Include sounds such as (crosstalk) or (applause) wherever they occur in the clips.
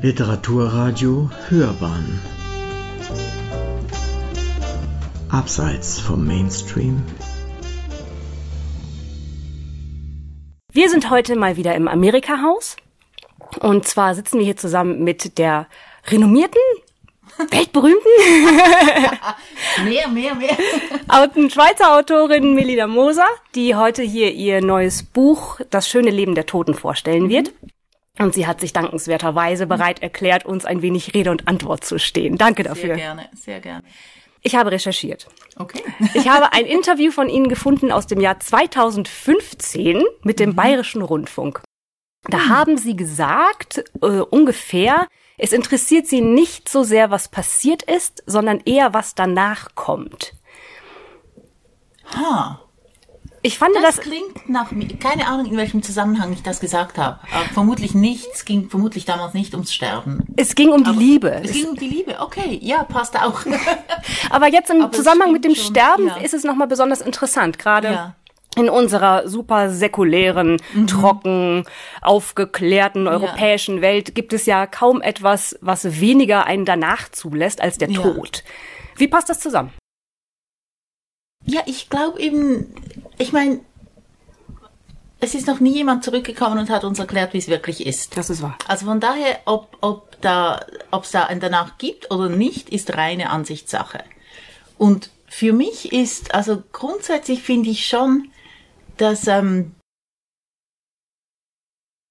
Literaturradio Hörbahn Abseits vom Mainstream Wir sind heute mal wieder im Amerika-Haus. Und zwar sitzen wir hier zusammen mit der renommierten, weltberühmten, (laughs) mehr, mehr, mehr. Auten- Schweizer Autorin Melida Moser, die heute hier ihr neues Buch Das schöne Leben der Toten vorstellen wird. Und sie hat sich dankenswerterweise bereit erklärt, uns ein wenig Rede und Antwort zu stehen. Danke Sehr dafür. gerne, sehr gerne. Ich habe recherchiert. Okay. Ich habe ein (laughs) Interview von Ihnen gefunden aus dem Jahr 2015 mit dem Bayerischen Rundfunk. Da haben Sie gesagt, äh, ungefähr, es interessiert Sie nicht so sehr, was passiert ist, sondern eher, was danach kommt. Ha. Ich fand Das, das, klingt nach mir. Keine Ahnung, in welchem Zusammenhang ich das gesagt habe. Aber vermutlich nicht. Es ging vermutlich damals nicht ums Sterben. es ging um die Liebe. Es ging um die Liebe. Okay, ja, passt auch. (laughs) Aber jetzt im Aber Zusammenhang mit dem schon, Sterben ja. ist es nochmal besonders interessant, gerade Ja. in unserer super säkulären, trocken, aufgeklärten europäischen Welt gibt es ja kaum etwas, was weniger einen danach zulässt als der Ja. Tod. Wie passt das zusammen? ja, ich glaube eben, ich meine, es ist noch nie jemand zurückgekommen und hat uns erklärt, wie es wirklich ist. Das ist wahr. Also von daher, ob, ob da, ob es da ein danach gibt oder nicht, ist reine Ansichtssache. Und für mich ist, also grundsätzlich finde ich schon, dass, ähm,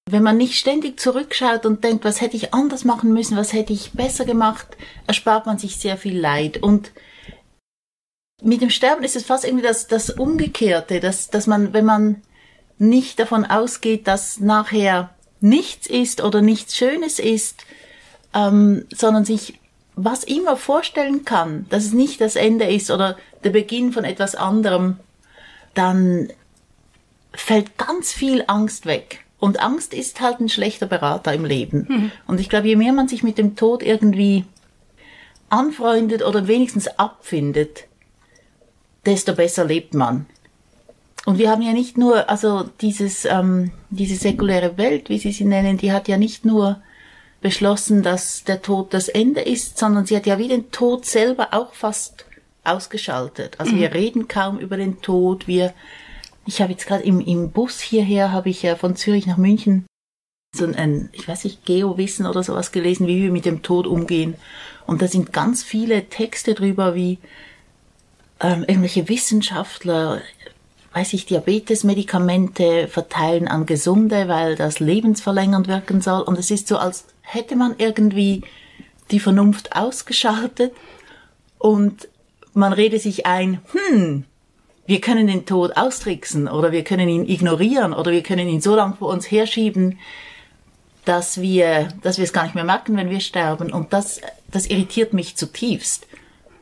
wenn man nicht ständig zurückschaut und denkt, was hätte ich anders machen müssen, was hätte ich besser gemacht, erspart man sich sehr viel Leid. Und mit dem Sterben ist es fast irgendwie das, das Umgekehrte, dass, dass man, wenn man nicht davon ausgeht, dass nachher nichts ist oder nichts Schönes ist, ähm, sondern sich was immer vorstellen kann, dass es nicht das Ende ist oder der Beginn von etwas anderem, dann fällt ganz viel Angst weg. Und Angst ist halt ein schlechter Berater im Leben. Und ich glaube, je mehr man sich mit dem Tod irgendwie anfreundet oder wenigstens abfindet, desto besser lebt man. Und wir haben ja nicht nur, also dieses, ähm, diese säkuläre Welt, wie Sie sie nennen, die hat ja nicht nur beschlossen, dass der Tod das Ende ist, sondern sie hat ja wie den Tod selber auch fast ausgeschaltet. Also wir reden kaum über den Tod. Wir, ich habe jetzt gerade im, im Bus hierher, habe ich ja von Zürich nach München so ein, ich weiß nicht, Geowissen oder sowas gelesen, wie wir mit dem Tod umgehen. Und da sind ganz viele Texte drüber, wie ähm, irgendwelche Wissenschaftler, weiß ich, Diabetesmedikamente verteilen an Gesunde, weil das lebensverlängernd wirken soll. Und es ist so, als hätte man irgendwie die Vernunft ausgeschaltet und man rede sich ein, hm, wir können den Tod austricksen oder wir können ihn ignorieren oder wir können ihn so lange vor uns herschieben, dass wir, dass wir es gar nicht mehr merken, wenn wir sterben. Und das, das irritiert mich zutiefst.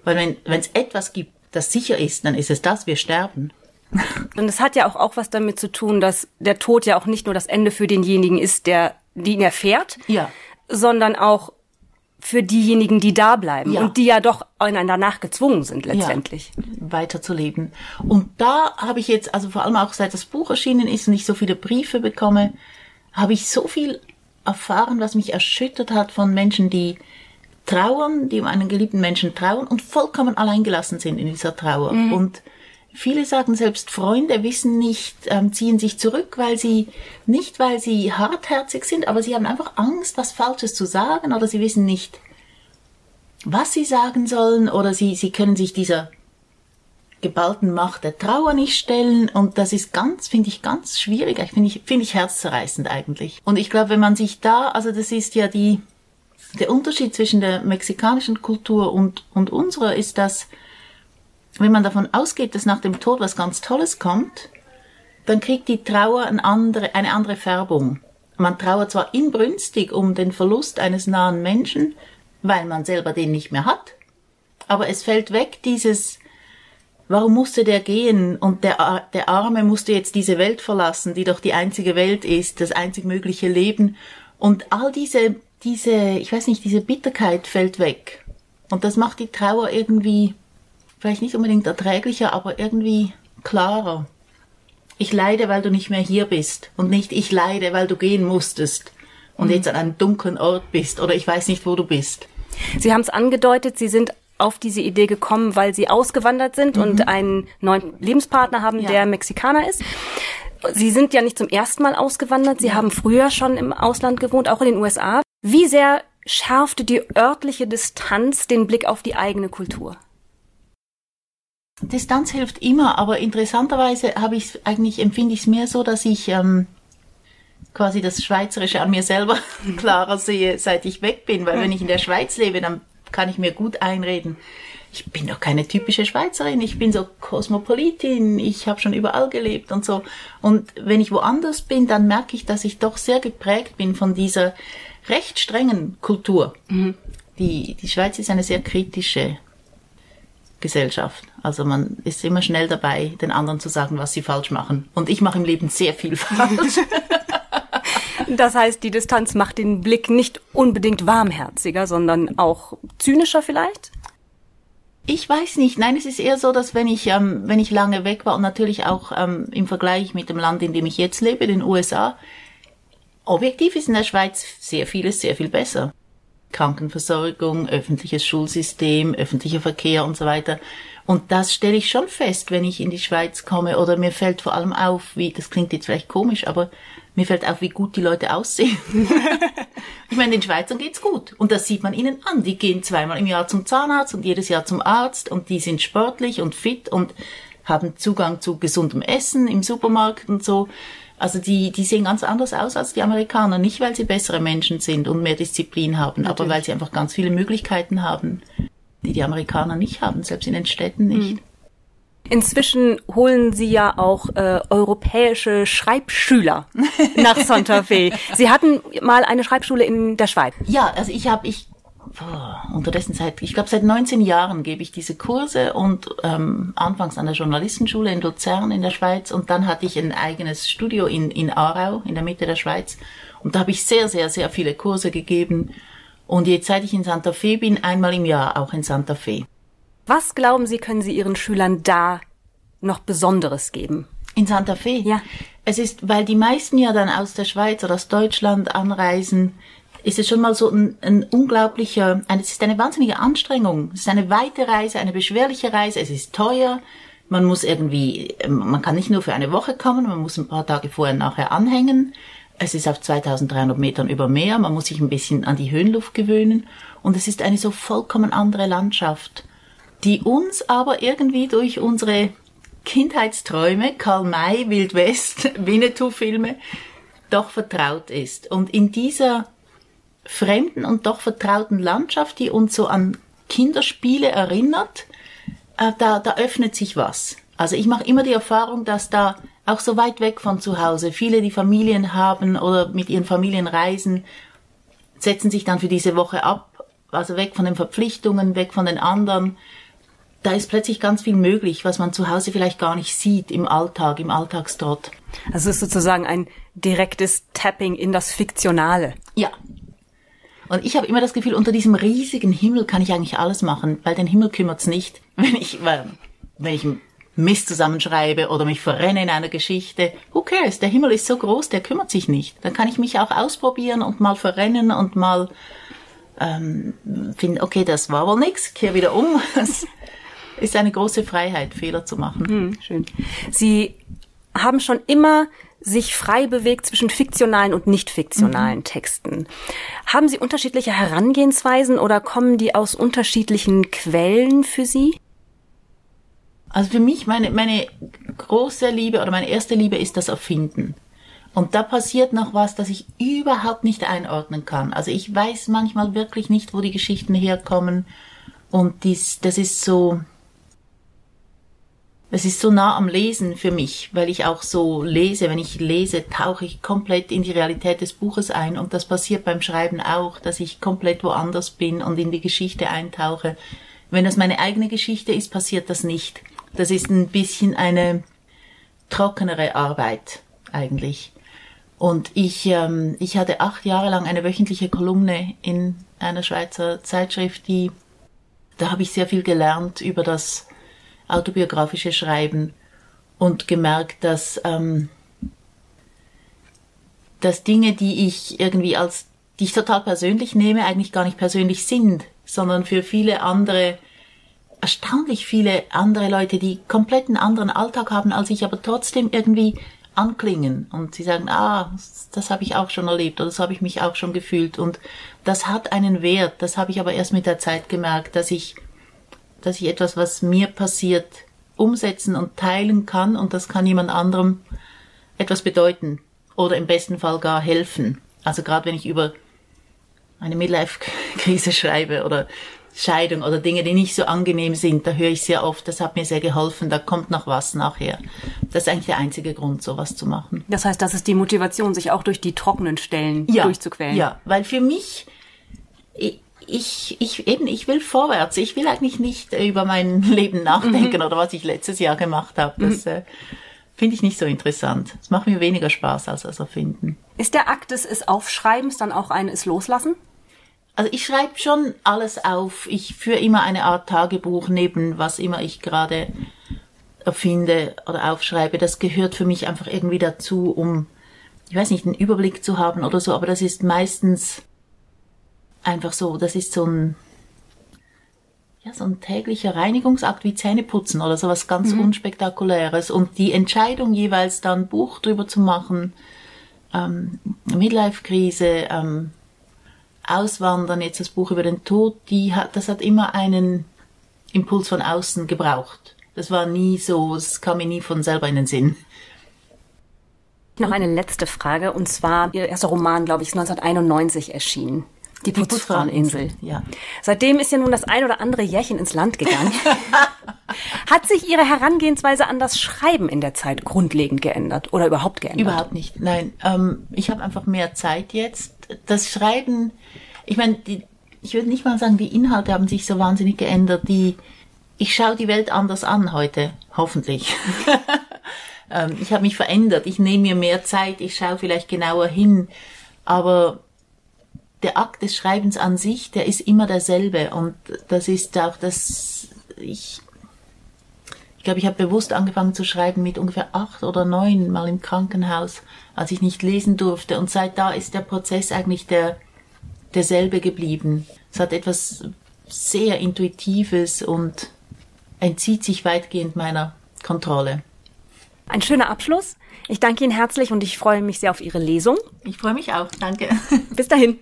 Weil wenn, wenn es etwas gibt, das sicher ist, dann ist es das, wir sterben. Und es hat ja auch, auch was damit zu tun, dass der Tod ja auch nicht nur das Ende für denjenigen ist, der, die ihn erfährt, Ja. sondern auch für diejenigen, die da bleiben Ja. und die ja doch einen danach gezwungen sind letztendlich. Ja, weiterzuleben. Und da habe ich jetzt, also vor allem auch seit das Buch erschienen ist und ich so viele Briefe bekomme, habe ich so viel erfahren, was mich erschüttert hat von Menschen, die trauern, die um einen geliebten Menschen trauern und vollkommen alleingelassen sind in dieser Trauer. Und viele sagen, selbst Freunde wissen nicht, ähm, ziehen sich zurück, weil sie, nicht weil sie hartherzig sind, aber sie haben einfach Angst, was Falsches zu sagen oder sie wissen nicht, was sie sagen sollen oder sie, sie können sich dieser geballten Macht der Trauer nicht stellen und das ist ganz, finde ich, ganz schwierig. Ich finde ich, finde ich herzzerreißend eigentlich. Und ich glaube, wenn man sich da, also das ist ja die, der Unterschied zwischen der mexikanischen Kultur und, und unserer ist, dass wenn man davon ausgeht, dass nach dem Tod was ganz Tolles kommt, dann kriegt die Trauer eine andere, eine andere Färbung. Man trauert zwar inbrünstig um den Verlust eines nahen Menschen, weil man selber den nicht mehr hat, aber es fällt weg dieses, warum musste der gehen und der, der Arme musste jetzt diese Welt verlassen, die doch die einzige Welt ist, das einzig mögliche Leben und all diese, diese, ich weiß nicht, diese Bitterkeit fällt weg und das macht die Trauer irgendwie, vielleicht nicht unbedingt erträglicher, aber irgendwie klarer. Ich leide, weil du nicht mehr hier bist und nicht ich leide, weil du gehen musstest. und jetzt an einem dunklen Ort bist oder ich weiß nicht, wo du bist. Sie haben es angedeutet, Sie sind auf diese Idee gekommen, weil Sie ausgewandert sind mhm. und einen neuen Lebenspartner haben, ja. der Mexikaner ist. Sie sind ja nicht zum ersten Mal ausgewandert. Sie ja. haben früher schon im Ausland gewohnt, auch in den USA. Wie sehr schärfte die örtliche Distanz den Blick auf die eigene Kultur? Distanz hilft immer, aber interessanterweise habe ich eigentlich empfinde ich es mehr so, dass ich ähm, quasi das Schweizerische an mir selber (laughs) klarer sehe, seit ich weg bin, weil wenn ich in der Schweiz lebe, dann kann ich mir gut einreden. Ich bin doch keine typische Schweizerin, ich bin so Kosmopolitin, ich habe schon überall gelebt und so. Und wenn ich woanders bin, dann merke ich, dass ich doch sehr geprägt bin von dieser recht strengen Kultur. Mhm. Die, die Schweiz ist eine sehr kritische Gesellschaft. Also man ist immer schnell dabei, den anderen zu sagen, was sie falsch machen. Und ich mache im Leben sehr viel falsch. (laughs) Das heißt, die Distanz macht den Blick nicht unbedingt warmherziger, sondern auch zynischer vielleicht? Ich weiß nicht. Nein, es ist eher so, dass wenn ich, ähm, wenn ich lange weg war und natürlich auch ähm, im Vergleich mit dem Land, in dem ich jetzt lebe, den USA, objektiv ist in der Schweiz sehr vieles sehr viel besser. Krankenversorgung, öffentliches Schulsystem, öffentlicher Verkehr und so weiter. Und das stelle ich schon fest, wenn ich in die Schweiz komme oder mir fällt vor allem auf, wie, das klingt jetzt vielleicht komisch, aber mir fällt auf, wie gut die Leute aussehen. (laughs) ich meine, den Schweizern geht's gut. Und das sieht man ihnen an. Die gehen zweimal im Jahr zum Zahnarzt und jedes Jahr zum Arzt und die sind sportlich und fit und haben Zugang zu gesundem Essen im Supermarkt und so. Also die, die sehen ganz anders aus als die Amerikaner. Nicht, weil sie bessere Menschen sind und mehr Disziplin haben, Natürlich. aber weil sie einfach ganz viele Möglichkeiten haben, die die Amerikaner nicht haben, selbst in den Städten nicht. Mhm. Inzwischen holen Sie ja auch äh, europäische Schreibschüler nach Santa Fe. (laughs) Sie hatten mal eine Schreibschule in der Schweiz. Ja, also ich habe ich oh, unterdessen seit ich glaube seit 19 Jahren gebe ich diese Kurse und ähm, anfangs an der Journalistenschule in Luzern in der Schweiz und dann hatte ich ein eigenes Studio in in Aarau in der Mitte der Schweiz und da habe ich sehr sehr sehr viele Kurse gegeben und jetzt seit ich in Santa Fe bin einmal im Jahr auch in Santa Fe. Was glauben Sie, können Sie Ihren Schülern da noch Besonderes geben? In Santa Fe? Ja. Es ist, weil die meisten ja dann aus der Schweiz oder aus Deutschland anreisen, ist es schon mal so ein, ein unglaublicher, ein, es ist eine wahnsinnige Anstrengung. Es ist eine weite Reise, eine beschwerliche Reise, es ist teuer. Man muss irgendwie, man kann nicht nur für eine Woche kommen, man muss ein paar Tage vorher nachher anhängen. Es ist auf 2300 Metern über Meer, man muss sich ein bisschen an die Höhenluft gewöhnen. Und es ist eine so vollkommen andere Landschaft die uns aber irgendwie durch unsere Kindheitsträume, Karl May, Wild West, (laughs) Winnetou-Filme, doch vertraut ist. Und in dieser fremden und doch vertrauten Landschaft, die uns so an Kinderspiele erinnert, äh, da, da öffnet sich was. Also ich mache immer die Erfahrung, dass da auch so weit weg von zu Hause viele, die Familien haben oder mit ihren Familien reisen, setzen sich dann für diese Woche ab, also weg von den Verpflichtungen, weg von den anderen da ist plötzlich ganz viel möglich, was man zu Hause vielleicht gar nicht sieht im Alltag, im Alltagstrott. Also es ist sozusagen ein direktes Tapping in das Fiktionale. Ja. Und ich habe immer das Gefühl, unter diesem riesigen Himmel kann ich eigentlich alles machen, weil den Himmel kümmert's nicht. (laughs) Wenn ich, wenn ich Mist zusammenschreibe oder mich verrenne in einer Geschichte, who cares? Der Himmel ist so groß, der kümmert sich nicht. Dann kann ich mich auch ausprobieren und mal verrennen und mal ähm, finden, okay, das war wohl nix, kehr wieder um. (laughs) ist eine große Freiheit, Fehler zu machen. Hm, schön. Sie haben schon immer sich frei bewegt zwischen fiktionalen und nicht fiktionalen mhm. Texten. Haben Sie unterschiedliche Herangehensweisen oder kommen die aus unterschiedlichen Quellen für Sie? Also für mich, meine, meine große Liebe oder meine erste Liebe ist das Erfinden. Und da passiert noch was, das ich überhaupt nicht einordnen kann. Also ich weiß manchmal wirklich nicht, wo die Geschichten herkommen. Und dies, das ist so, es ist so nah am Lesen für mich, weil ich auch so lese. Wenn ich lese, tauche ich komplett in die Realität des Buches ein. Und das passiert beim Schreiben auch, dass ich komplett woanders bin und in die Geschichte eintauche. Wenn das meine eigene Geschichte ist, passiert das nicht. Das ist ein bisschen eine trockenere Arbeit eigentlich. Und ich, ähm, ich hatte acht Jahre lang eine wöchentliche Kolumne in einer Schweizer Zeitschrift, die, da habe ich sehr viel gelernt über das autobiografische Schreiben und gemerkt, dass, ähm, dass Dinge, die ich irgendwie als die ich total persönlich nehme, eigentlich gar nicht persönlich sind, sondern für viele andere, erstaunlich viele andere Leute, die komplett einen anderen Alltag haben als ich, aber trotzdem irgendwie anklingen und sie sagen, ah, das habe ich auch schon erlebt oder das habe ich mich auch schon gefühlt und das hat einen Wert. Das habe ich aber erst mit der Zeit gemerkt, dass ich, dass ich etwas, was mir passiert, umsetzen und teilen kann und das kann jemand anderem etwas bedeuten oder im besten Fall gar helfen. Also gerade wenn ich über eine Midlife-Krise (laughs) schreibe oder Scheidung oder Dinge, die nicht so angenehm sind, da höre ich sehr oft, das hat mir sehr geholfen, da kommt noch was nachher. Das ist eigentlich der einzige Grund, sowas zu machen. Das heißt, das ist die Motivation, sich auch durch die trockenen Stellen ja, durchzuquälen. Ja, weil für mich, ich, ich, eben, ich will vorwärts. Ich will eigentlich nicht über mein (laughs) Leben nachdenken mhm. oder was ich letztes Jahr gemacht habe. Das mhm. äh, finde ich nicht so interessant. Es macht mir weniger Spaß als das Erfinden. Ist der Akt des Aufschreibens dann auch ein es Loslassen? Also ich schreibe schon alles auf. Ich führe immer eine Art Tagebuch neben, was immer ich gerade erfinde oder aufschreibe. Das gehört für mich einfach irgendwie dazu, um, ich weiß nicht, einen Überblick zu haben oder so. Aber das ist meistens einfach so. Das ist so ein, ja, so ein täglicher Reinigungsakt wie Zähneputzen oder sowas ganz mhm. unspektakuläres. Und die Entscheidung jeweils dann Buch drüber zu machen, ähm, Midlife-Krise, ähm, Auswandern, jetzt das Buch über den Tod, die hat, das hat immer einen Impuls von außen gebraucht. Das war nie so, es kam mir nie von selber in den Sinn. Noch eine letzte Frage, und zwar, Ihr erster Roman, glaube ich, ist 1991 erschienen. Die Putzfraueninsel. Ja. Seitdem ist ja nun das ein oder andere Jährchen ins Land gegangen. (laughs) Hat sich Ihre Herangehensweise an das Schreiben in der Zeit grundlegend geändert oder überhaupt geändert? Überhaupt nicht. Nein, ähm, ich habe einfach mehr Zeit jetzt. Das Schreiben, ich meine, ich würde nicht mal sagen, die Inhalte haben sich so wahnsinnig geändert. Die, ich schaue die Welt anders an heute, hoffentlich. (laughs) ähm, ich habe mich verändert. Ich nehme mir mehr Zeit. Ich schaue vielleicht genauer hin. Aber der Akt des Schreibens an sich, der ist immer derselbe und das ist auch das, ich, ich glaube, ich habe bewusst angefangen zu schreiben mit ungefähr acht oder neun Mal im Krankenhaus, als ich nicht lesen durfte und seit da ist der Prozess eigentlich der, derselbe geblieben. Es hat etwas sehr Intuitives und entzieht sich weitgehend meiner Kontrolle. Ein schöner Abschluss. Ich danke Ihnen herzlich und ich freue mich sehr auf Ihre Lesung. Ich freue mich auch. Danke. Bis dahin.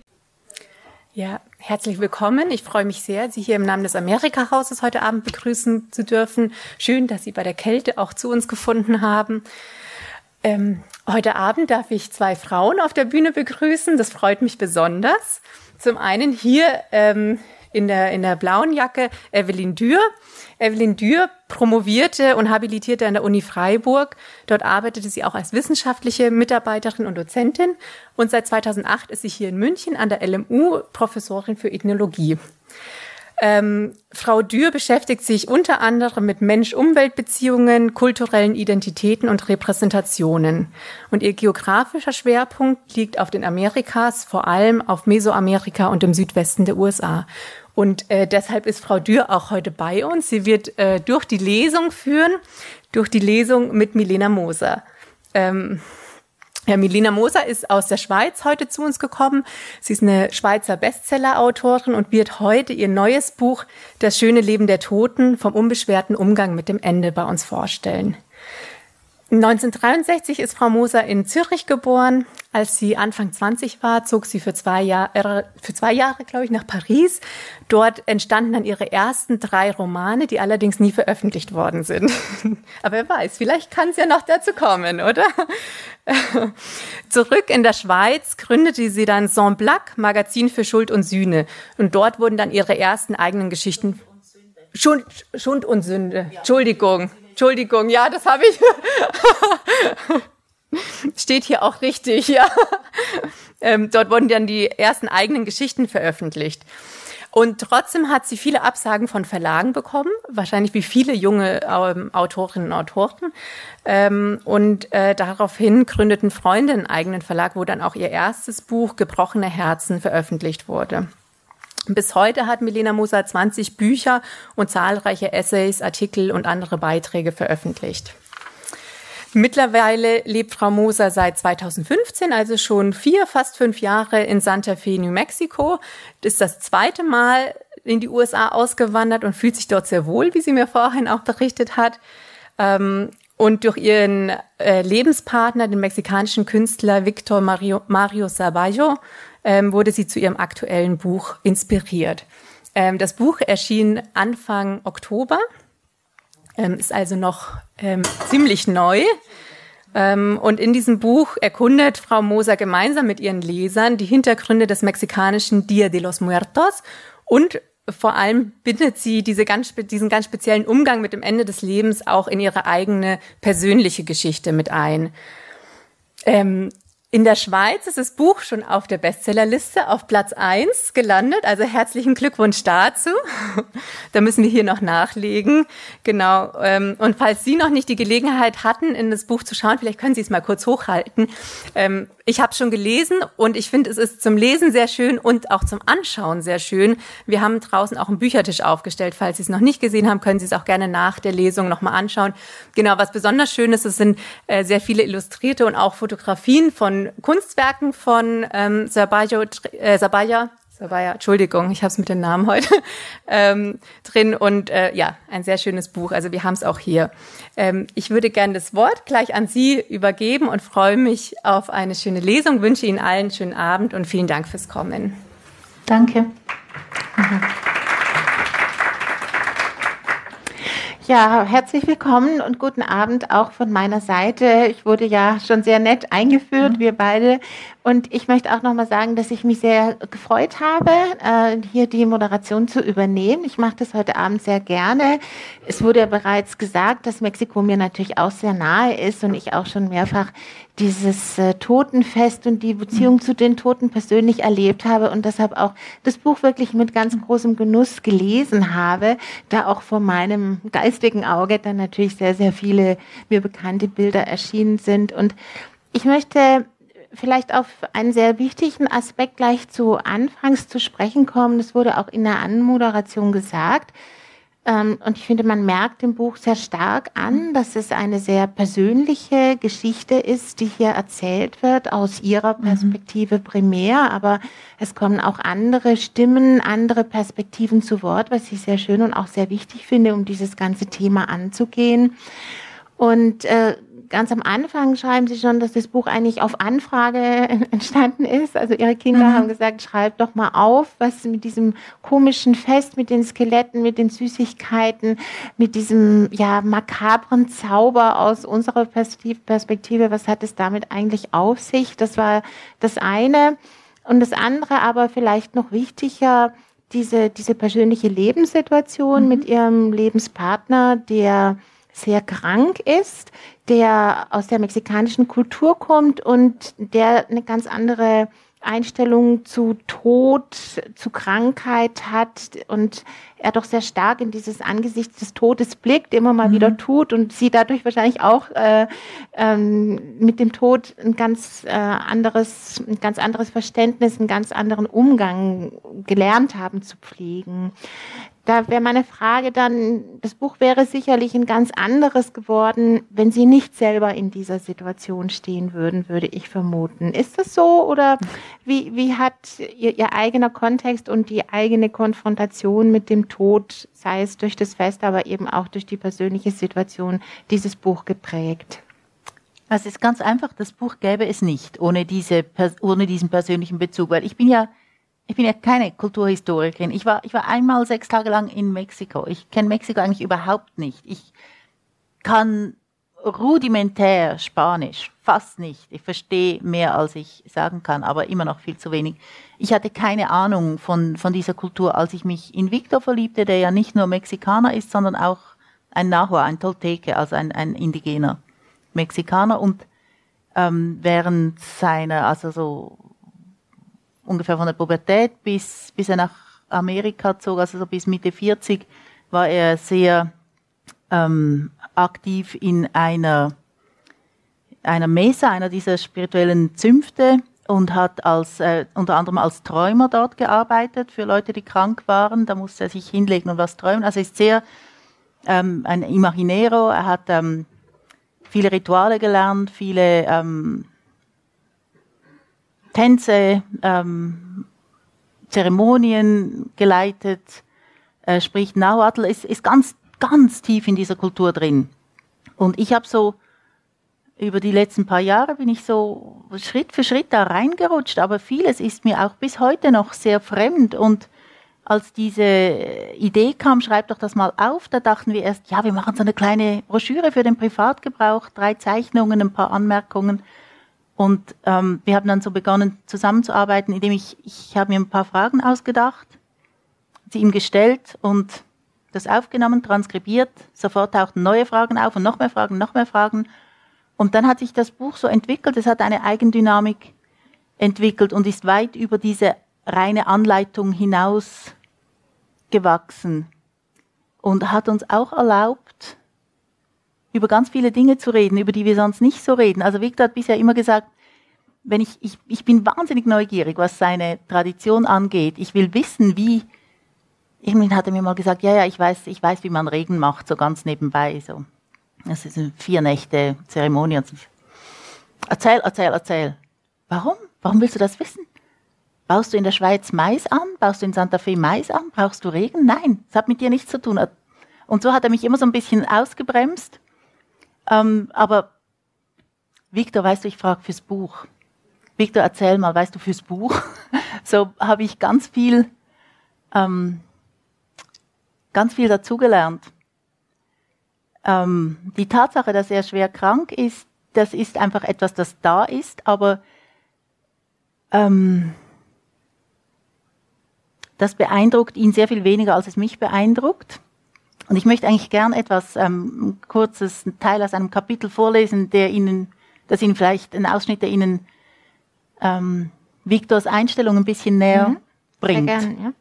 Ja, herzlich willkommen. Ich freue mich sehr, Sie hier im Namen des Amerika-Hauses heute Abend begrüßen zu dürfen. Schön, dass Sie bei der Kälte auch zu uns gefunden haben. Ähm, heute Abend darf ich zwei Frauen auf der Bühne begrüßen. Das freut mich besonders. Zum einen hier ähm, in, der, in der blauen Jacke Evelyn Dürr. Evelyn Dürr promovierte und habilitierte an der Uni Freiburg. Dort arbeitete sie auch als wissenschaftliche Mitarbeiterin und Dozentin. Und seit 2008 ist sie hier in München an der LMU Professorin für Ethnologie. Ähm, Frau Dürr beschäftigt sich unter anderem mit Mensch-Umwelt-Beziehungen, kulturellen Identitäten und Repräsentationen. Und ihr geografischer Schwerpunkt liegt auf den Amerikas, vor allem auf Mesoamerika und im Südwesten der USA. Und äh, deshalb ist Frau Dürr auch heute bei uns. Sie wird äh, durch die Lesung führen, durch die Lesung mit Milena Moser. Ähm, ja, Milena Moser ist aus der Schweiz heute zu uns gekommen. Sie ist eine Schweizer Bestseller-Autorin und wird heute ihr neues Buch Das schöne Leben der Toten vom unbeschwerten Umgang mit dem Ende bei uns vorstellen. 1963 ist Frau Moser in Zürich geboren. Als sie Anfang 20 war, zog sie für zwei Jahre, für zwei Jahre, glaube ich, nach Paris. Dort entstanden dann ihre ersten drei Romane, die allerdings nie veröffentlicht worden sind. (laughs) Aber wer weiß, vielleicht kann es ja noch dazu kommen, oder? (laughs) Zurück in der Schweiz gründete sie dann Saint Black, Magazin für Schuld und Sühne. Und dort wurden dann ihre ersten eigenen Geschichten. Schund, Schund und Sünde. Entschuldigung. Entschuldigung, ja, das habe ich. (laughs) Steht hier auch richtig, ja. Ähm, dort wurden dann die ersten eigenen Geschichten veröffentlicht. Und trotzdem hat sie viele Absagen von Verlagen bekommen, wahrscheinlich wie viele junge ähm, Autorinnen und Autoren. Ähm, und äh, daraufhin gründeten Freunde einen eigenen Verlag, wo dann auch ihr erstes Buch Gebrochene Herzen veröffentlicht wurde. Bis heute hat Milena Moser 20 Bücher und zahlreiche Essays, Artikel und andere Beiträge veröffentlicht. Mittlerweile lebt Frau Moser seit 2015, also schon vier, fast fünf Jahre in Santa Fe, New Mexico. Ist das zweite Mal in die USA ausgewandert und fühlt sich dort sehr wohl, wie sie mir vorhin auch berichtet hat. Ähm, und durch ihren äh, Lebenspartner, den mexikanischen Künstler Victor Mario, Mario Saballo, ähm, wurde sie zu ihrem aktuellen Buch inspiriert. Ähm, das Buch erschien Anfang Oktober, ähm, ist also noch ähm, ziemlich neu. Ähm, und in diesem Buch erkundet Frau Moser gemeinsam mit ihren Lesern die Hintergründe des mexikanischen Dia de los Muertos und vor allem bindet sie diese ganz, diesen ganz speziellen Umgang mit dem Ende des Lebens auch in ihre eigene persönliche Geschichte mit ein. Ähm, in der Schweiz ist das Buch schon auf der Bestsellerliste auf Platz eins gelandet. Also herzlichen Glückwunsch dazu. (laughs) da müssen wir hier noch nachlegen. Genau. Ähm, und falls Sie noch nicht die Gelegenheit hatten, in das Buch zu schauen, vielleicht können Sie es mal kurz hochhalten. Ich habe schon gelesen und ich finde, es ist zum Lesen sehr schön und auch zum Anschauen sehr schön. Wir haben draußen auch einen Büchertisch aufgestellt. Falls Sie es noch nicht gesehen haben, können Sie es auch gerne nach der Lesung nochmal anschauen. Genau, was besonders schön ist, es sind äh, sehr viele Illustrierte und auch Fotografien von Kunstwerken von ähm, Sabaya, äh, Sabaya, Sabaya, Entschuldigung, ich habe es mit den Namen heute (laughs) ähm, drin und äh, ja, ein sehr schönes Buch. Also wir haben es auch hier. Ähm, ich würde gerne das Wort gleich an Sie übergeben und freue mich auf eine schöne Lesung. Wünsche Ihnen allen einen schönen Abend und vielen Dank fürs Kommen. Danke. Mhm. Ja, herzlich willkommen und guten Abend auch von meiner Seite. Ich wurde ja schon sehr nett eingeführt, mhm. wir beide. Und ich möchte auch nochmal sagen, dass ich mich sehr gefreut habe, äh, hier die Moderation zu übernehmen. Ich mache das heute Abend sehr gerne. Es wurde ja bereits gesagt, dass Mexiko mir natürlich auch sehr nahe ist und ich auch schon mehrfach dieses äh, Totenfest und die Beziehung zu den Toten persönlich erlebt habe und deshalb auch das Buch wirklich mit ganz großem Genuss gelesen habe, da auch vor meinem geistigen Auge dann natürlich sehr, sehr viele mir bekannte Bilder erschienen sind. Und ich möchte vielleicht auf einen sehr wichtigen Aspekt gleich zu Anfangs zu sprechen kommen. Das wurde auch in der Anmoderation gesagt. Ähm, und ich finde, man merkt im Buch sehr stark an, dass es eine sehr persönliche Geschichte ist, die hier erzählt wird, aus ihrer mhm. Perspektive primär. Aber es kommen auch andere Stimmen, andere Perspektiven zu Wort, was ich sehr schön und auch sehr wichtig finde, um dieses ganze Thema anzugehen. Und äh, ganz am Anfang schreiben Sie schon, dass das Buch eigentlich auf Anfrage (laughs) entstanden ist. Also Ihre Kinder mhm. haben gesagt, schreib doch mal auf, was mit diesem komischen Fest, mit den Skeletten, mit den Süßigkeiten, mit diesem ja makabren Zauber aus unserer Perspektive, was hat es damit eigentlich auf sich? Das war das eine. Und das andere aber vielleicht noch wichtiger, diese, diese persönliche Lebenssituation mhm. mit ihrem Lebenspartner, der sehr krank ist, der aus der mexikanischen Kultur kommt und der eine ganz andere Einstellung zu Tod, zu Krankheit hat und er doch sehr stark in dieses Angesicht des Todes blickt, immer mal mhm. wieder tut und sie dadurch wahrscheinlich auch äh, ähm, mit dem Tod ein ganz äh, anderes, ein ganz anderes Verständnis, einen ganz anderen Umgang gelernt haben zu pflegen. Da wäre meine Frage dann, das Buch wäre sicherlich ein ganz anderes geworden, wenn Sie nicht selber in dieser Situation stehen würden, würde ich vermuten. Ist das so oder wie, wie hat Ihr, Ihr eigener Kontext und die eigene Konfrontation mit dem Tod, sei es durch das Fest, aber eben auch durch die persönliche Situation, dieses Buch geprägt? Also es ist ganz einfach, das Buch gäbe es nicht ohne, diese, ohne diesen persönlichen Bezug, weil ich bin ja ich bin ja keine Kulturhistorikerin. Ich war, ich war einmal sechs Tage lang in Mexiko. Ich kenne Mexiko eigentlich überhaupt nicht. Ich kann rudimentär Spanisch, fast nicht. Ich verstehe mehr, als ich sagen kann, aber immer noch viel zu wenig. Ich hatte keine Ahnung von, von dieser Kultur, als ich mich in Victor verliebte, der ja nicht nur Mexikaner ist, sondern auch ein Nahua, ein Tolteke, also ein, ein indigener Mexikaner. Und ähm, während seiner, also so ungefähr von der Pubertät bis, bis er nach Amerika zog, also so bis Mitte 40, war er sehr ähm, aktiv in einer, einer Mesa, einer dieser spirituellen Zünfte und hat als, äh, unter anderem als Träumer dort gearbeitet für Leute, die krank waren. Da musste er sich hinlegen und was träumen. Also ist sehr ähm, ein Imaginero. Er hat ähm, viele Rituale gelernt, viele ähm, Tänze, ähm, Zeremonien geleitet, äh, spricht Nahuatl, ist, ist ganz, ganz tief in dieser Kultur drin. Und ich habe so über die letzten paar Jahre bin ich so Schritt für Schritt da reingerutscht, aber vieles ist mir auch bis heute noch sehr fremd und als diese Idee kam, schreib doch das mal auf, da dachten wir erst, ja, wir machen so eine kleine Broschüre für den Privatgebrauch, drei Zeichnungen, ein paar Anmerkungen. Und ähm, wir haben dann so begonnen zusammenzuarbeiten, indem ich, ich habe mir ein paar Fragen ausgedacht, sie ihm gestellt und das aufgenommen, transkribiert. Sofort tauchten neue Fragen auf und noch mehr Fragen, noch mehr Fragen. Und dann hat sich das Buch so entwickelt, es hat eine Eigendynamik entwickelt und ist weit über diese reine Anleitung hinaus gewachsen und hat uns auch erlaubt, über ganz viele Dinge zu reden, über die wir sonst nicht so reden. Also Victor hat bisher immer gesagt, wenn ich, ich, ich bin wahnsinnig neugierig, was seine Tradition angeht. Ich will wissen, wie, irgendwann hat er mir mal gesagt, ja, ja, ich weiß, ich weiß, wie man Regen macht, so ganz nebenbei, so. Das ist eine vier Nächte Zeremonie. Erzähl, erzähl, erzähl. Warum? Warum willst du das wissen? Baust du in der Schweiz Mais an? Baust du in Santa Fe Mais an? Brauchst du Regen? Nein, das hat mit dir nichts zu tun. Und so hat er mich immer so ein bisschen ausgebremst. Ähm, aber Victor, weißt du, ich frage fürs Buch. Victor, erzähl mal, weißt du, fürs Buch. (laughs) so habe ich ganz viel, ähm, ganz viel dazugelernt. Ähm, die Tatsache, dass er schwer krank ist, das ist einfach etwas, das da ist, aber ähm, das beeindruckt ihn sehr viel weniger, als es mich beeindruckt. Und ich möchte eigentlich gern etwas ähm, kurzes Teil aus einem Kapitel vorlesen, der Ihnen, das Ihnen vielleicht ein Ausschnitt, der Ihnen ähm, Viktors Einstellung ein bisschen näher mhm. bringt. Sehr gern, ja.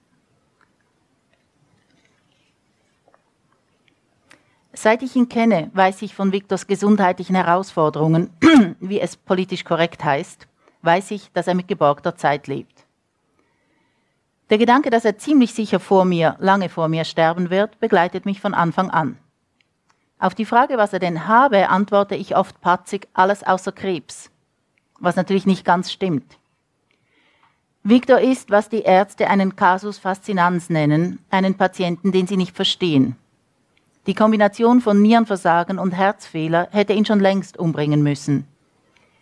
Seit ich ihn kenne, weiß ich von Viktors gesundheitlichen Herausforderungen, (clears throat) wie es politisch korrekt heißt, weiß ich, dass er mit geborgter Zeit lebt. Der Gedanke, dass er ziemlich sicher vor mir, lange vor mir sterben wird, begleitet mich von Anfang an. Auf die Frage, was er denn habe, antworte ich oft patzig, alles außer Krebs. Was natürlich nicht ganz stimmt. Victor ist, was die Ärzte einen Casus fascinans nennen, einen Patienten, den sie nicht verstehen. Die Kombination von Nierenversagen und Herzfehler hätte ihn schon längst umbringen müssen.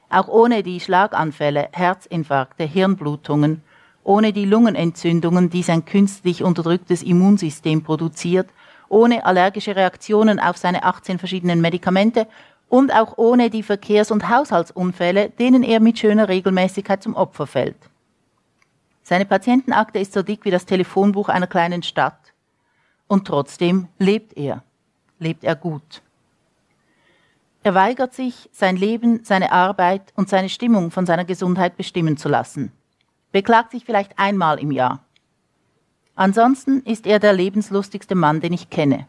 Auch ohne die Schlaganfälle, Herzinfarkte, Hirnblutungen ohne die Lungenentzündungen, die sein künstlich unterdrücktes Immunsystem produziert, ohne allergische Reaktionen auf seine 18 verschiedenen Medikamente und auch ohne die Verkehrs- und Haushaltsunfälle, denen er mit schöner Regelmäßigkeit zum Opfer fällt. Seine Patientenakte ist so dick wie das Telefonbuch einer kleinen Stadt. Und trotzdem lebt er. Lebt er gut. Er weigert sich, sein Leben, seine Arbeit und seine Stimmung von seiner Gesundheit bestimmen zu lassen beklagt sich vielleicht einmal im Jahr. Ansonsten ist er der lebenslustigste Mann, den ich kenne.